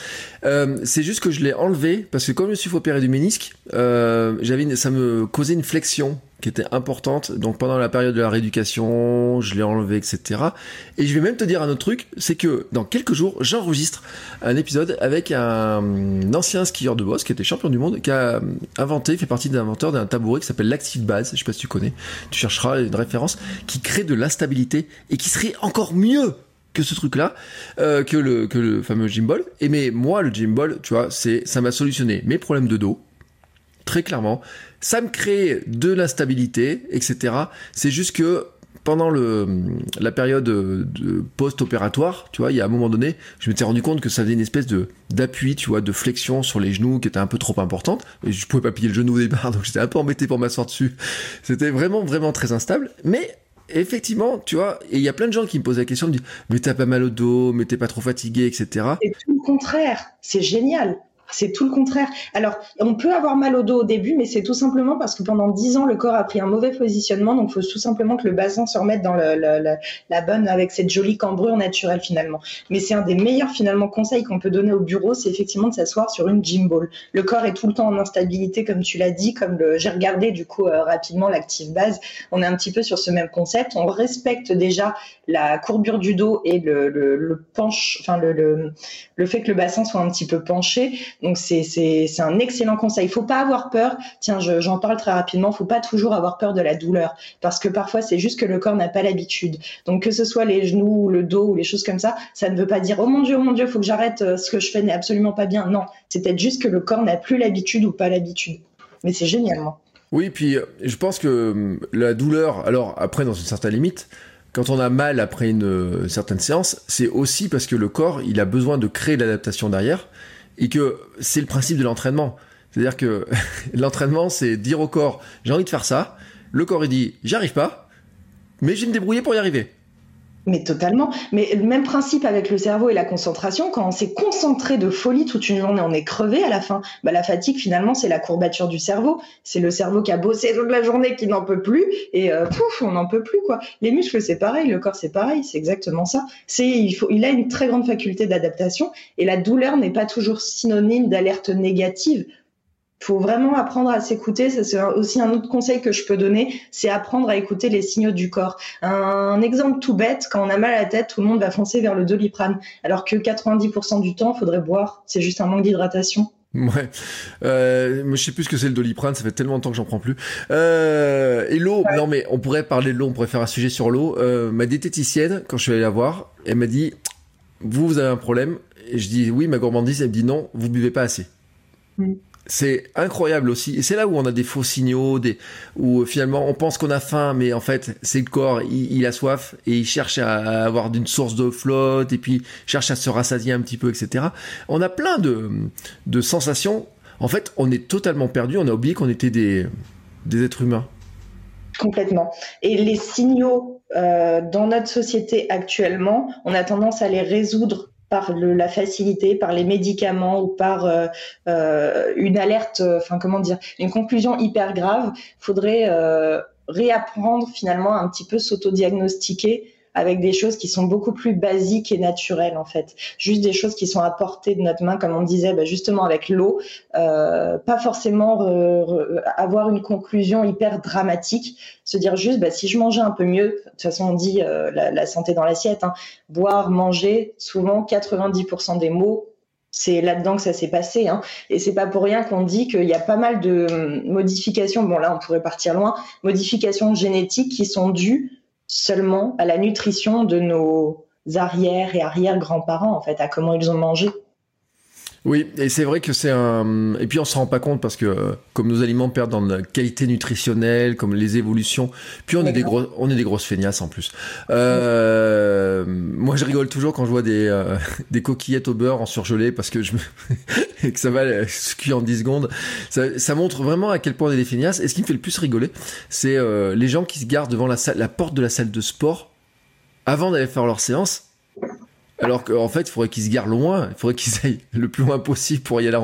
Euh, c'est juste que je l'ai enlevé parce que comme je me suis fait opérer du ménisque, euh, j'avais ça me causait une flexion qui était importante. Donc pendant la période de la rééducation, je l'ai enlevé, etc. Et je vais même te dire un autre truc, c'est que dans quelques jours, j'enregistre un épisode avec un ancien skieur de boss qui était champion du monde, qui a inventé, fait partie des inventeurs d'un tabouret qui s'appelle l'Active Base. Je sais pas si tu connais. Tu chercheras une référence qui crée de l'instabilité et qui serait encore mieux que ce truc-là, euh, que, le, fameux Gimbal. Et mais moi, le Gimbal, tu vois, c'est, ça m'a solutionné mes problèmes de dos, très clairement. Ça me crée de l'instabilité, etc. C'est juste que pendant la période de post-opératoire, tu vois, il y a un moment donné, je m'étais rendu compte que ça faisait une espèce de d'appui, tu vois, de flexion sur les genoux qui était un peu trop importante. Et je pouvais pas plier le genou au départ, donc j'étais un peu embêté pour m'asseoir dessus. C'était vraiment, vraiment très instable. Mais effectivement, tu vois, et il y a plein de gens qui me posent la question, me disent, mais t'as pas mal au dos, mais t'es pas trop fatigué, etc. C'est tout le contraire. C'est génial. C'est tout le contraire. Alors, on peut avoir mal au dos au début, mais c'est tout simplement parce que pendant dix ans, le corps a pris un mauvais positionnement. Donc, il faut tout simplement que le bassin se remette dans la bonne, avec cette jolie cambrure naturelle finalement. Mais c'est un des meilleurs finalement conseils qu'on peut donner au bureau, c'est effectivement de s'asseoir sur une gym ball. Le corps est tout le temps en instabilité, comme tu l'as dit, comme j'ai regardé du coup euh, rapidement l'active base. On est un petit peu sur ce même concept. On respecte déjà la courbure du dos et le, penche, enfin le fait que le bassin soit un petit peu penché. Donc c'est un excellent conseil. Il faut pas avoir peur. Tiens, j'en parle très rapidement. Faut pas toujours avoir peur de la douleur parce que parfois c'est juste que le corps n'a pas l'habitude. Donc que ce soit les genoux, le dos ou les choses comme ça, ça ne veut pas dire oh mon dieu, oh mon dieu, faut que j'arrête. Euh, ce que je fais n'est absolument pas bien. Non, c'est peut-être juste que le corps n'a plus l'habitude ou pas l'habitude. Mais c'est génial, Oui, puis euh, je pense que hum, la douleur, alors après dans une certaine limite, quand on a mal après une, euh, certaine séance, c'est aussi parce que le corps, il a besoin de créer l'adaptation derrière et que c'est le principe de l'entraînement. C'est-à-dire que l'entraînement, c'est dire au corps, j'ai envie de faire ça. Le corps, il dit, j'y arrive pas, mais je vais me débrouiller pour y arriver. Mais totalement. Mais le même principe avec le cerveau et la concentration, quand on s'est concentré de folie toute une journée, on est crevé à la fin. Bah, la fatigue, finalement, c'est la courbature du cerveau. C'est le cerveau qui a bossé toute la journée qui n'en peut plus et euh, pouf, on n'en peut plus quoi. Les muscles, c'est pareil, le corps, c'est pareil, c'est exactement ça. C'est il a une très grande faculté d'adaptation et la douleur n'est pas toujours synonyme d'alerte négative faut vraiment apprendre à s'écouter. Ça, c'est aussi un autre conseil que je peux donner, c'est apprendre à écouter les signaux du corps. Un, exemple tout bête, quand on a mal à la tête, tout le monde va foncer vers le doliprane, alors que 90% du temps, il faudrait boire. C'est juste un manque d'hydratation. Ouais. Euh, moi, je sais plus ce que c'est le doliprane, ça fait tellement de temps que j'en prends plus. Euh, et l'eau, non mais on pourrait parler de l'eau, on pourrait faire un sujet sur l'eau. Euh, ma diététicienne, quand je suis allé la voir, elle m'a dit, vous, vous avez un problème. Et je dis, oui, ma gourmandise, elle me dit, non, vous buvez pas assez. Mm c'est incroyable aussi. Et c'est là où on a des faux signaux, où finalement on pense qu'on a faim, mais en fait c'est le corps, il, a soif et il cherche à avoir d'une source de flotte et puis cherche à se rassasier un petit peu, etc. On a plein de, sensations. En fait, on est totalement perdu. On a oublié qu'on était des, des êtres humains. Complètement. Et les signaux euh, dans notre société actuellement, on a tendance à les résoudre par le, la facilité, par les médicaments ou par euh, euh une alerte, enfin comment dire, une conclusion hyper grave, faudrait euh, réapprendre finalement un petit peu s'autodiagnostiquer avec des choses qui sont beaucoup plus basiques et naturelles en fait. Juste des choses qui sont à portée de notre main, comme on disait, bah, justement avec l'eau. Euh, pas forcément avoir une conclusion hyper dramatique. Se dire juste, bah, si je mangeais un peu mieux, de toute façon on dit euh, la, santé dans l'assiette, hein, boire, manger, souvent 90% des mots c'est là-dedans que ça s'est passé. Hein. Et c'est pas pour rien qu'on dit qu'il y a pas mal de modifications. Bon, là, on pourrait partir loin. Modifications génétiques qui sont dues seulement à la nutrition de nos arrière et arrière-grands-parents, en fait, à comment ils ont mangé. Oui, et c'est vrai que c'est un. Et puis on se rend pas compte parce que comme nos aliments perdent en qualité nutritionnelle, comme les évolutions, puis on est des gros, on est des grosses feignasses en plus. Euh... Moi, je rigole toujours quand je vois des euh, des coquillettes au beurre en surgelé parce que je me... et que ça va se cuire en 10 secondes. Ça, ça, montre vraiment à quel point on est des feignasses. Et ce qui me fait le plus rigoler, c'est euh, les gens qui se gardent devant la salle, la porte de la salle de sport avant d'aller faire leur séance alors qu'en fait, il faudrait qu'ils se garent loin, il faudrait qu'ils aillent le plus loin possible pour y aller,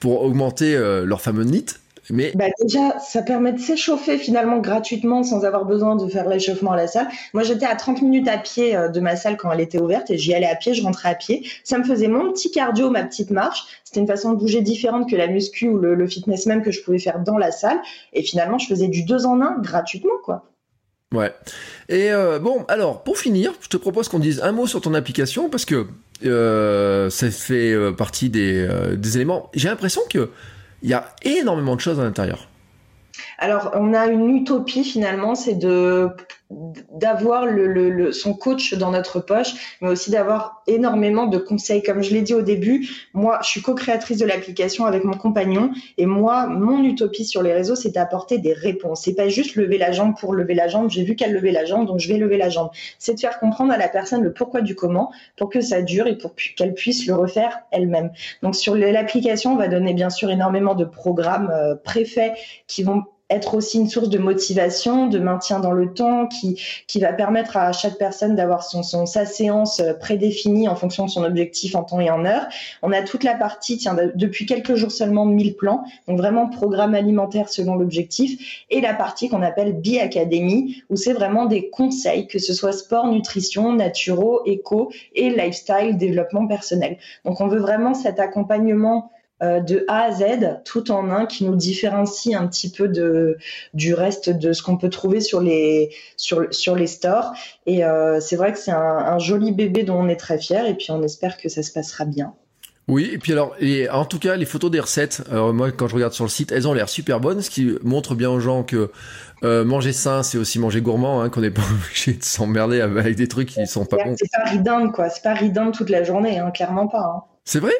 pour augmenter euh, leur fameux NIT. Mais bah déjà, ça permet de s'échauffer finalement gratuitement sans avoir besoin de faire l'échauffement à la salle. Moi, j'étais à 30 minutes à pied euh, de ma salle quand elle était ouverte et j'y allais à pied, je rentrais à pied. Ça me faisait mon petit cardio, ma petite marche. C'était une façon de bouger différente que la muscu ou le, le fitness même que je pouvais faire dans la salle. Et finalement, je faisais du deux en un gratuitement, quoi. Ouais. Et euh, bon, alors pour finir, je te propose qu'on dise un mot sur ton application parce que euh, ça fait euh, partie des, des éléments. J'ai l'impression que il y a énormément de choses à l'intérieur. Alors, on a une utopie finalement, c'est de d'avoir le, son coach dans notre poche, mais aussi d'avoir énormément de conseils. Comme je l'ai dit au début, moi, je suis co-créatrice de l'application avec mon compagnon, et moi, mon utopie sur les réseaux, c'est d'apporter des réponses. C'est pas juste lever la jambe pour lever la jambe. J'ai vu qu'elle levait la jambe, donc je vais lever la jambe. C'est de faire comprendre à la personne le pourquoi du comment, pour que ça dure et pour qu'elle puisse le refaire elle-même. Donc sur l'application, on va donner bien sûr énormément de programmes euh, préfaits qui vont être aussi une source de motivation, de maintien dans le temps, qui, qui va permettre à chaque personne d'avoir son, son, sa séance euh, prédéfinie en fonction de son objectif en temps et en heure. On a toute la partie, tiens, depuis quelques jours seulement, 1000 plans, donc vraiment programme alimentaire selon l'objectif, et la partie qu'on appelle Bi Academy, où c'est vraiment des conseils, que ce soit sport, nutrition, naturaux, éco et lifestyle, développement personnel. Donc on veut vraiment cet accompagnement de A à Z, tout en un, qui nous différencie un petit peu de, du reste de ce qu'on peut trouver sur les, sur, sur les stores. Et euh, c'est vrai que c'est un, joli bébé dont on est très fier et puis on espère que ça se passera bien. Oui, et puis alors, et en tout cas, les photos des recettes, alors moi, quand je regarde sur le site, elles ont l'air super bonnes, ce qui montre bien aux gens que euh, manger sain, c'est aussi manger gourmand, hein, qu'on n'est pas obligé de s'emmerder avec des trucs qui sont pas bons. C'est pas ridin, quoi. C'est pas ridin toute la journée, hein, clairement pas. Hein. C'est vrai?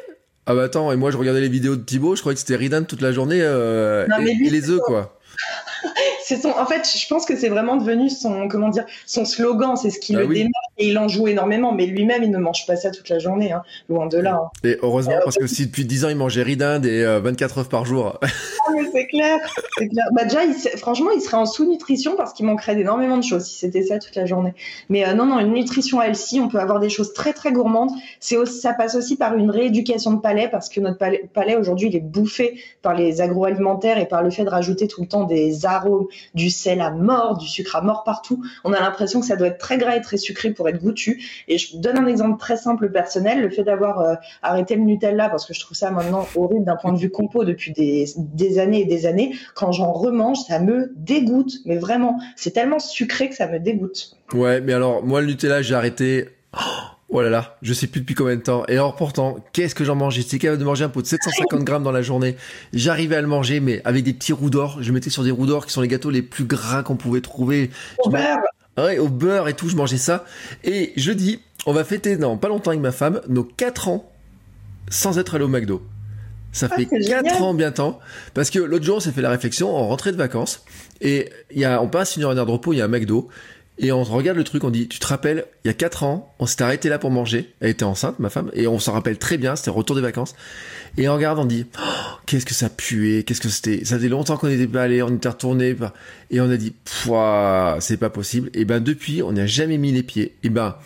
Ah bah attends, et moi je regardais les vidéos de Thibaut, je croyais que c'était Ridan toute la journée euh, et, les œufs quoi. c'est son. En fait, je pense que c'est vraiment devenu son, comment dire, son slogan. C'est ce qui ah le démarque et il en joue énormément. Mais lui-même, il ne mange pas ça toute la journée, hein. loin de là. Hein. Et heureusement, parce que si depuis 10 ans il mangeait ridin des 24 heures par jour. ah, mais c'est clair, c'est clair. Bah déjà, franchement, il serait en sous-nutrition parce qu'il manquerait d'énormément de choses si c'était ça toute la journée. Mais euh, non, non, une nutrition healthy, on peut avoir des choses très très gourmandes. C'est ça passe aussi par une rééducation de palais parce que notre palais, palais aujourd'hui, il est bouffé par les agroalimentaires et par le fait de rajouter tout le temps des arômes du sel à mort, du sucre à mort partout. On a l'impression que ça doit être très gras et très sucré pour être goûtu. Et je donne un exemple très simple personnel, le fait d'avoir euh, arrêté le Nutella, parce que je trouve ça maintenant horrible d'un point de vue compo depuis des, années et des années, quand j'en remange, ça me dégoûte. Mais vraiment, c'est tellement sucré que ça me dégoûte. Ouais, mais alors moi le Nutella, j'ai arrêté... Oh Oh là là, je sais plus depuis combien de temps. Et alors pourtant, qu'est-ce que j'en mangeais J'étais capable de manger un pot de 750 grammes dans la journée. J'arrivais à le manger, mais avec des petits roux d'or. Je mettais sur des roux d'or qui sont les gâteaux les plus gras qu'on pouvait trouver. Au beurre Ouais, au beurre et tout, je mangeais ça. Et jeudi, on va fêter dans pas longtemps avec ma femme nos 4 ans sans être allé au McDo. Ça ah, fait 4 ans bientôt. Parce que l'autre jour, on s'est fait la réflexion, en rentrée de vacances. Et il y a, on passe une heure de repos, il y a un McDo. Et on regarde le truc, on dit, tu te rappelles, il y a 4 ans, on s'était arrêté là pour manger. Elle était enceinte, ma femme, et on s'en rappelle très bien, c'était retour des vacances. Et on regarde, on dit, oh, qu'est-ce que ça puait, qu'est-ce que c'était. Ça faisait longtemps qu'on n'était pas allé, on était retourné, et on a dit, c'est pas possible. Et ben depuis, on n'a jamais mis les pieds. Et ben,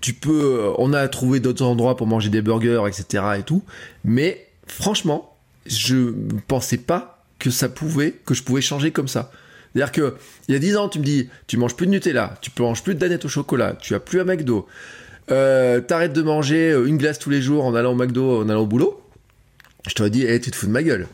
tu peux, on a trouvé d'autres endroits pour manger des burgers, etc. et tout. Mais franchement, je pensais pas que ça pouvait, que je pouvais changer comme ça. C'est-à-dire que il y a 10 ans, tu me dis, tu manges plus de Nutella, tu manges plus de danettes au chocolat, tu as plus à McDo, euh, t'arrêtes de manger euh, une glace tous les jours en allant au McDo, en allant au boulot. Je t'aurais dit, hey, tu te fous de ma gueule.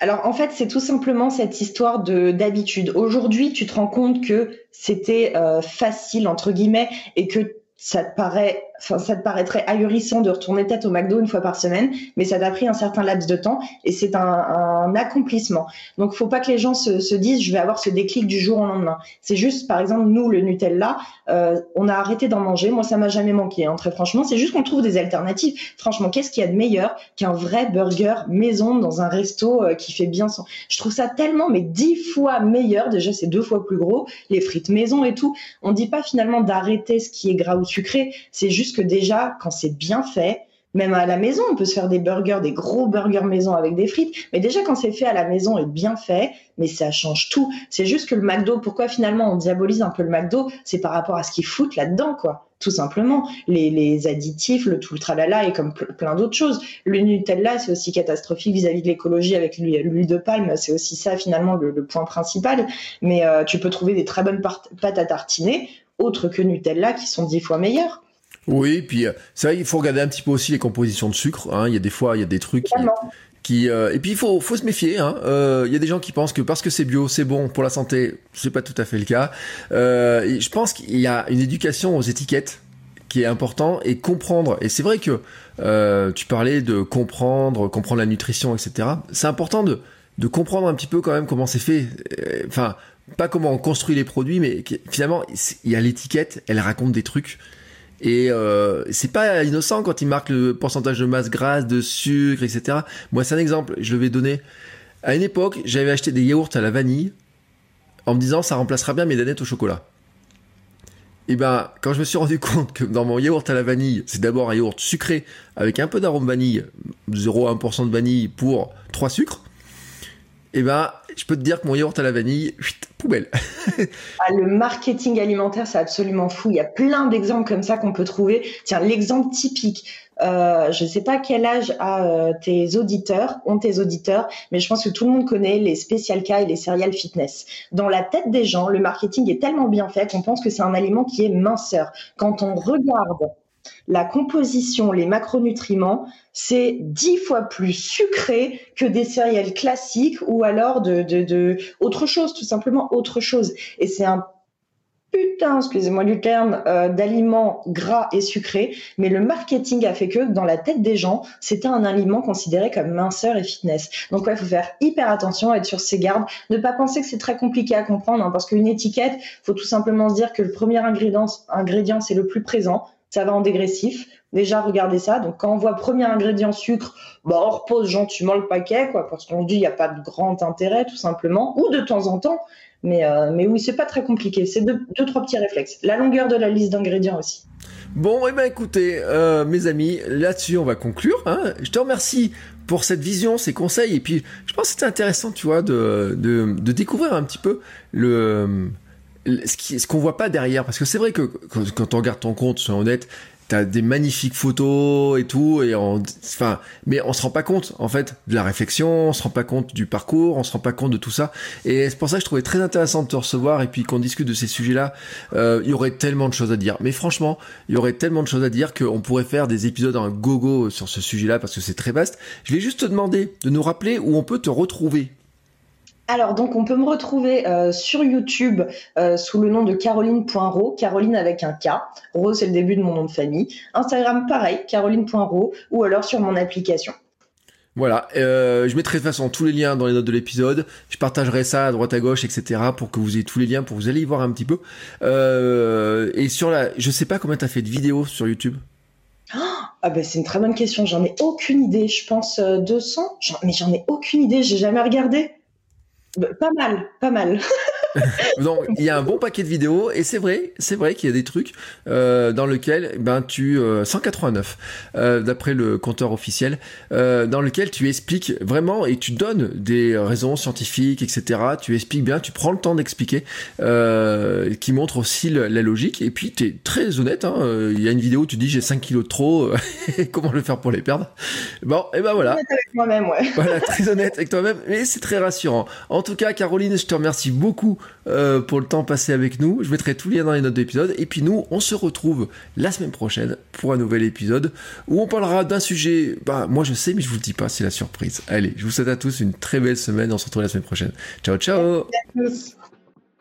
Alors en fait, c'est tout simplement cette histoire de d'habitude. Aujourd'hui, tu te rends compte que c'était euh, facile entre guillemets et que ça te paraît ça te paraîtrait ahurissant de retourner tête au McDo une fois par semaine, mais ça t'a pris un certain laps de temps et c'est un, accomplissement. Donc, faut pas que les gens se, se, disent je vais avoir ce déclic du jour au lendemain. C'est juste, par exemple, nous, le Nutella, euh, on a arrêté d'en manger. Moi, ça m'a jamais manqué, hein, très franchement. C'est juste qu'on trouve des alternatives. Franchement, qu'est-ce qu'il y a de meilleur qu'un vrai burger maison dans un resto euh, qui fait bien son. Je trouve ça tellement, mais dix fois meilleur. Déjà, c'est deux fois plus gros. Les frites maison et tout. On dit pas finalement d'arrêter ce qui est gras ou sucré. C'est juste que déjà, quand c'est bien fait, même à la maison, on peut se faire des burgers, des gros burgers maison avec des frites. Mais déjà, quand c'est fait à la maison et bien fait, mais ça change tout. C'est juste que le McDo, pourquoi finalement on diabolise un peu le McDo? C'est par rapport à ce qu'ils foutent là-dedans, quoi. Tout simplement. Les, additifs, le tout le tralala et comme plein d'autres choses. Le Nutella, c'est aussi catastrophique vis-à-vis de l'écologie avec l'huile de palme. C'est aussi ça, finalement, le, point principal. Mais euh, tu peux trouver des très bonnes pâtes à tartiner, autres que Nutella, qui sont dix fois meilleures. Oui, puis ça, euh, il faut regarder un petit peu aussi les compositions de sucre. Hein. Il y a des fois, il y a des trucs qui, euh, et puis il faut, faut se méfier. Hein. Euh, il y a des gens qui pensent que parce que c'est bio, c'est bon pour la santé. C'est pas tout à fait le cas. je pense qu'il y a une éducation aux étiquettes qui est important et comprendre. Et c'est vrai que tu parlais de comprendre, comprendre la nutrition, etc. C'est important de de comprendre un petit peu quand même comment c'est fait. Enfin, pas comment on construit les produits, mais finalement, il y a l'étiquette, elle raconte des trucs et euh, c'est pas innocent quand il marque le pourcentage de masse grasse, de sucre, etc. Moi, c'est un exemple. Je le vais donner. À une époque, j'avais acheté des yaourts à la vanille en me disant ça remplacera bien mes danettes au chocolat. Et ben, quand je me suis rendu compte que dans mon yaourt à la vanille, c'est d'abord un yaourt sucré avec un peu d'arôme vanille, 0,1% de vanille pour 3 sucres, et ben, je peux te dire que mon yaourt à la vanille, poubelle. ah, le marketing alimentaire, c'est absolument fou. Il y a plein d'exemples comme ça qu'on peut trouver. Tiens, l'exemple typique. Euh, je ne sais pas quel âge a euh, tes auditeurs, ont tes auditeurs, mais je pense que tout le monde connaît les Special K et les céréales fitness. Dans la tête des gens, le marketing est tellement bien fait qu'on pense que c'est un aliment qui est minceur. Quand on regarde la composition, les macronutriments, c'est dix fois plus sucré que des céréales classiques ou alors de, autre chose, tout simplement autre chose. Et c'est un putain, excusez-moi du terme, euh, d'aliments gras et sucrés, mais le marketing a fait que dans la tête des gens, c'était un aliment considéré comme minceur et fitness. Donc ouais, faut faire hyper attention, être sur ses gardes, ne pas penser que c'est très compliqué à comprendre, hein, parce qu'une étiquette, faut tout simplement se dire que le premier ingrédient, ingrédient c'est le plus présent, ça va en dégressif. Déjà, regardez ça. Donc, quand on voit premier ingrédient sucre, bah, on repose gentiment le paquet, quoi, parce qu'on dit il n'y a pas de grand intérêt, tout simplement, ou de temps en temps. Mais, euh, mais oui, c'est pas très compliqué. C'est deux, trois petits réflexes. La longueur de la liste d'ingrédients aussi. Bon, et eh ben écoutez, euh, mes amis, là-dessus, on va conclure. Hein. Je te remercie pour cette vision, ces conseils. Et puis, je pense que c'était intéressant, tu vois, de, de découvrir un petit peu le ce qu'on voit pas derrière, parce que c'est vrai que quand, on regarde ton compte, soyons honnêtes, t'as des magnifiques photos et tout, et on, enfin, mais on se rend pas compte, en fait, de la réflexion, on se rend pas compte du parcours, on se rend pas compte de tout ça. Et c'est pour ça que je trouvais très intéressant de te recevoir et puis qu'on discute de ces sujets-là. Euh, il y aurait tellement de choses à dire. Mais franchement, il y aurait tellement de choses à dire qu'on pourrait faire des épisodes en gogo sur ce sujet-là parce que c'est très vaste. Je vais juste te demander de nous rappeler où on peut te retrouver alors, donc, on peut me retrouver euh, sur YouTube euh, sous le nom de caroline.ro, Caroline avec un K. Ro, c'est le début de mon nom de famille. Instagram, pareil, caroline.ro, ou alors sur mon application. Voilà, euh, je mettrai de toute façon tous les liens dans les notes de l'épisode. Je partagerai ça à droite à gauche, etc. pour que vous ayez tous les liens pour vous allez y voir un petit peu. et sur la, je sais pas combien t'as fait de vidéos sur YouTube. ah ben c'est une très bonne question. J'en ai aucune idée. Je pense 200. mais j'en ai aucune idée. J'ai jamais regardé. Bah, pas mal, pas mal. Donc il y a un bon paquet de vidéos et c'est vrai, c'est vrai qu'il y a des trucs euh, dans lequel ben tu 189 euh, euh, d'après le compteur officiel euh, dans lequel tu expliques vraiment et tu donnes des raisons scientifiques etc. Tu expliques bien, tu prends le temps d'expliquer euh, qui montre aussi la, logique et puis tu es très honnête. Hein, il y a une vidéo où tu dis j'ai 5 kilos de trop, comment le faire pour les perdre? Bon et ben voilà. Honnête avec moi-même ouais. Voilà très honnête avec toi-même mais c'est très rassurant. En tout cas Caroline je te remercie beaucoup euh, pour le temps passé avec nous. Je mettrai tous les liens dans les notes d'épisode. Et puis nous, on se retrouve la semaine prochaine pour un nouvel épisode où on parlera d'un sujet. Bah, moi je sais, mais je vous le dis pas, c'est la surprise. Allez, je vous souhaite à tous une très belle semaine. On se retrouve la semaine prochaine. Ciao, ciao.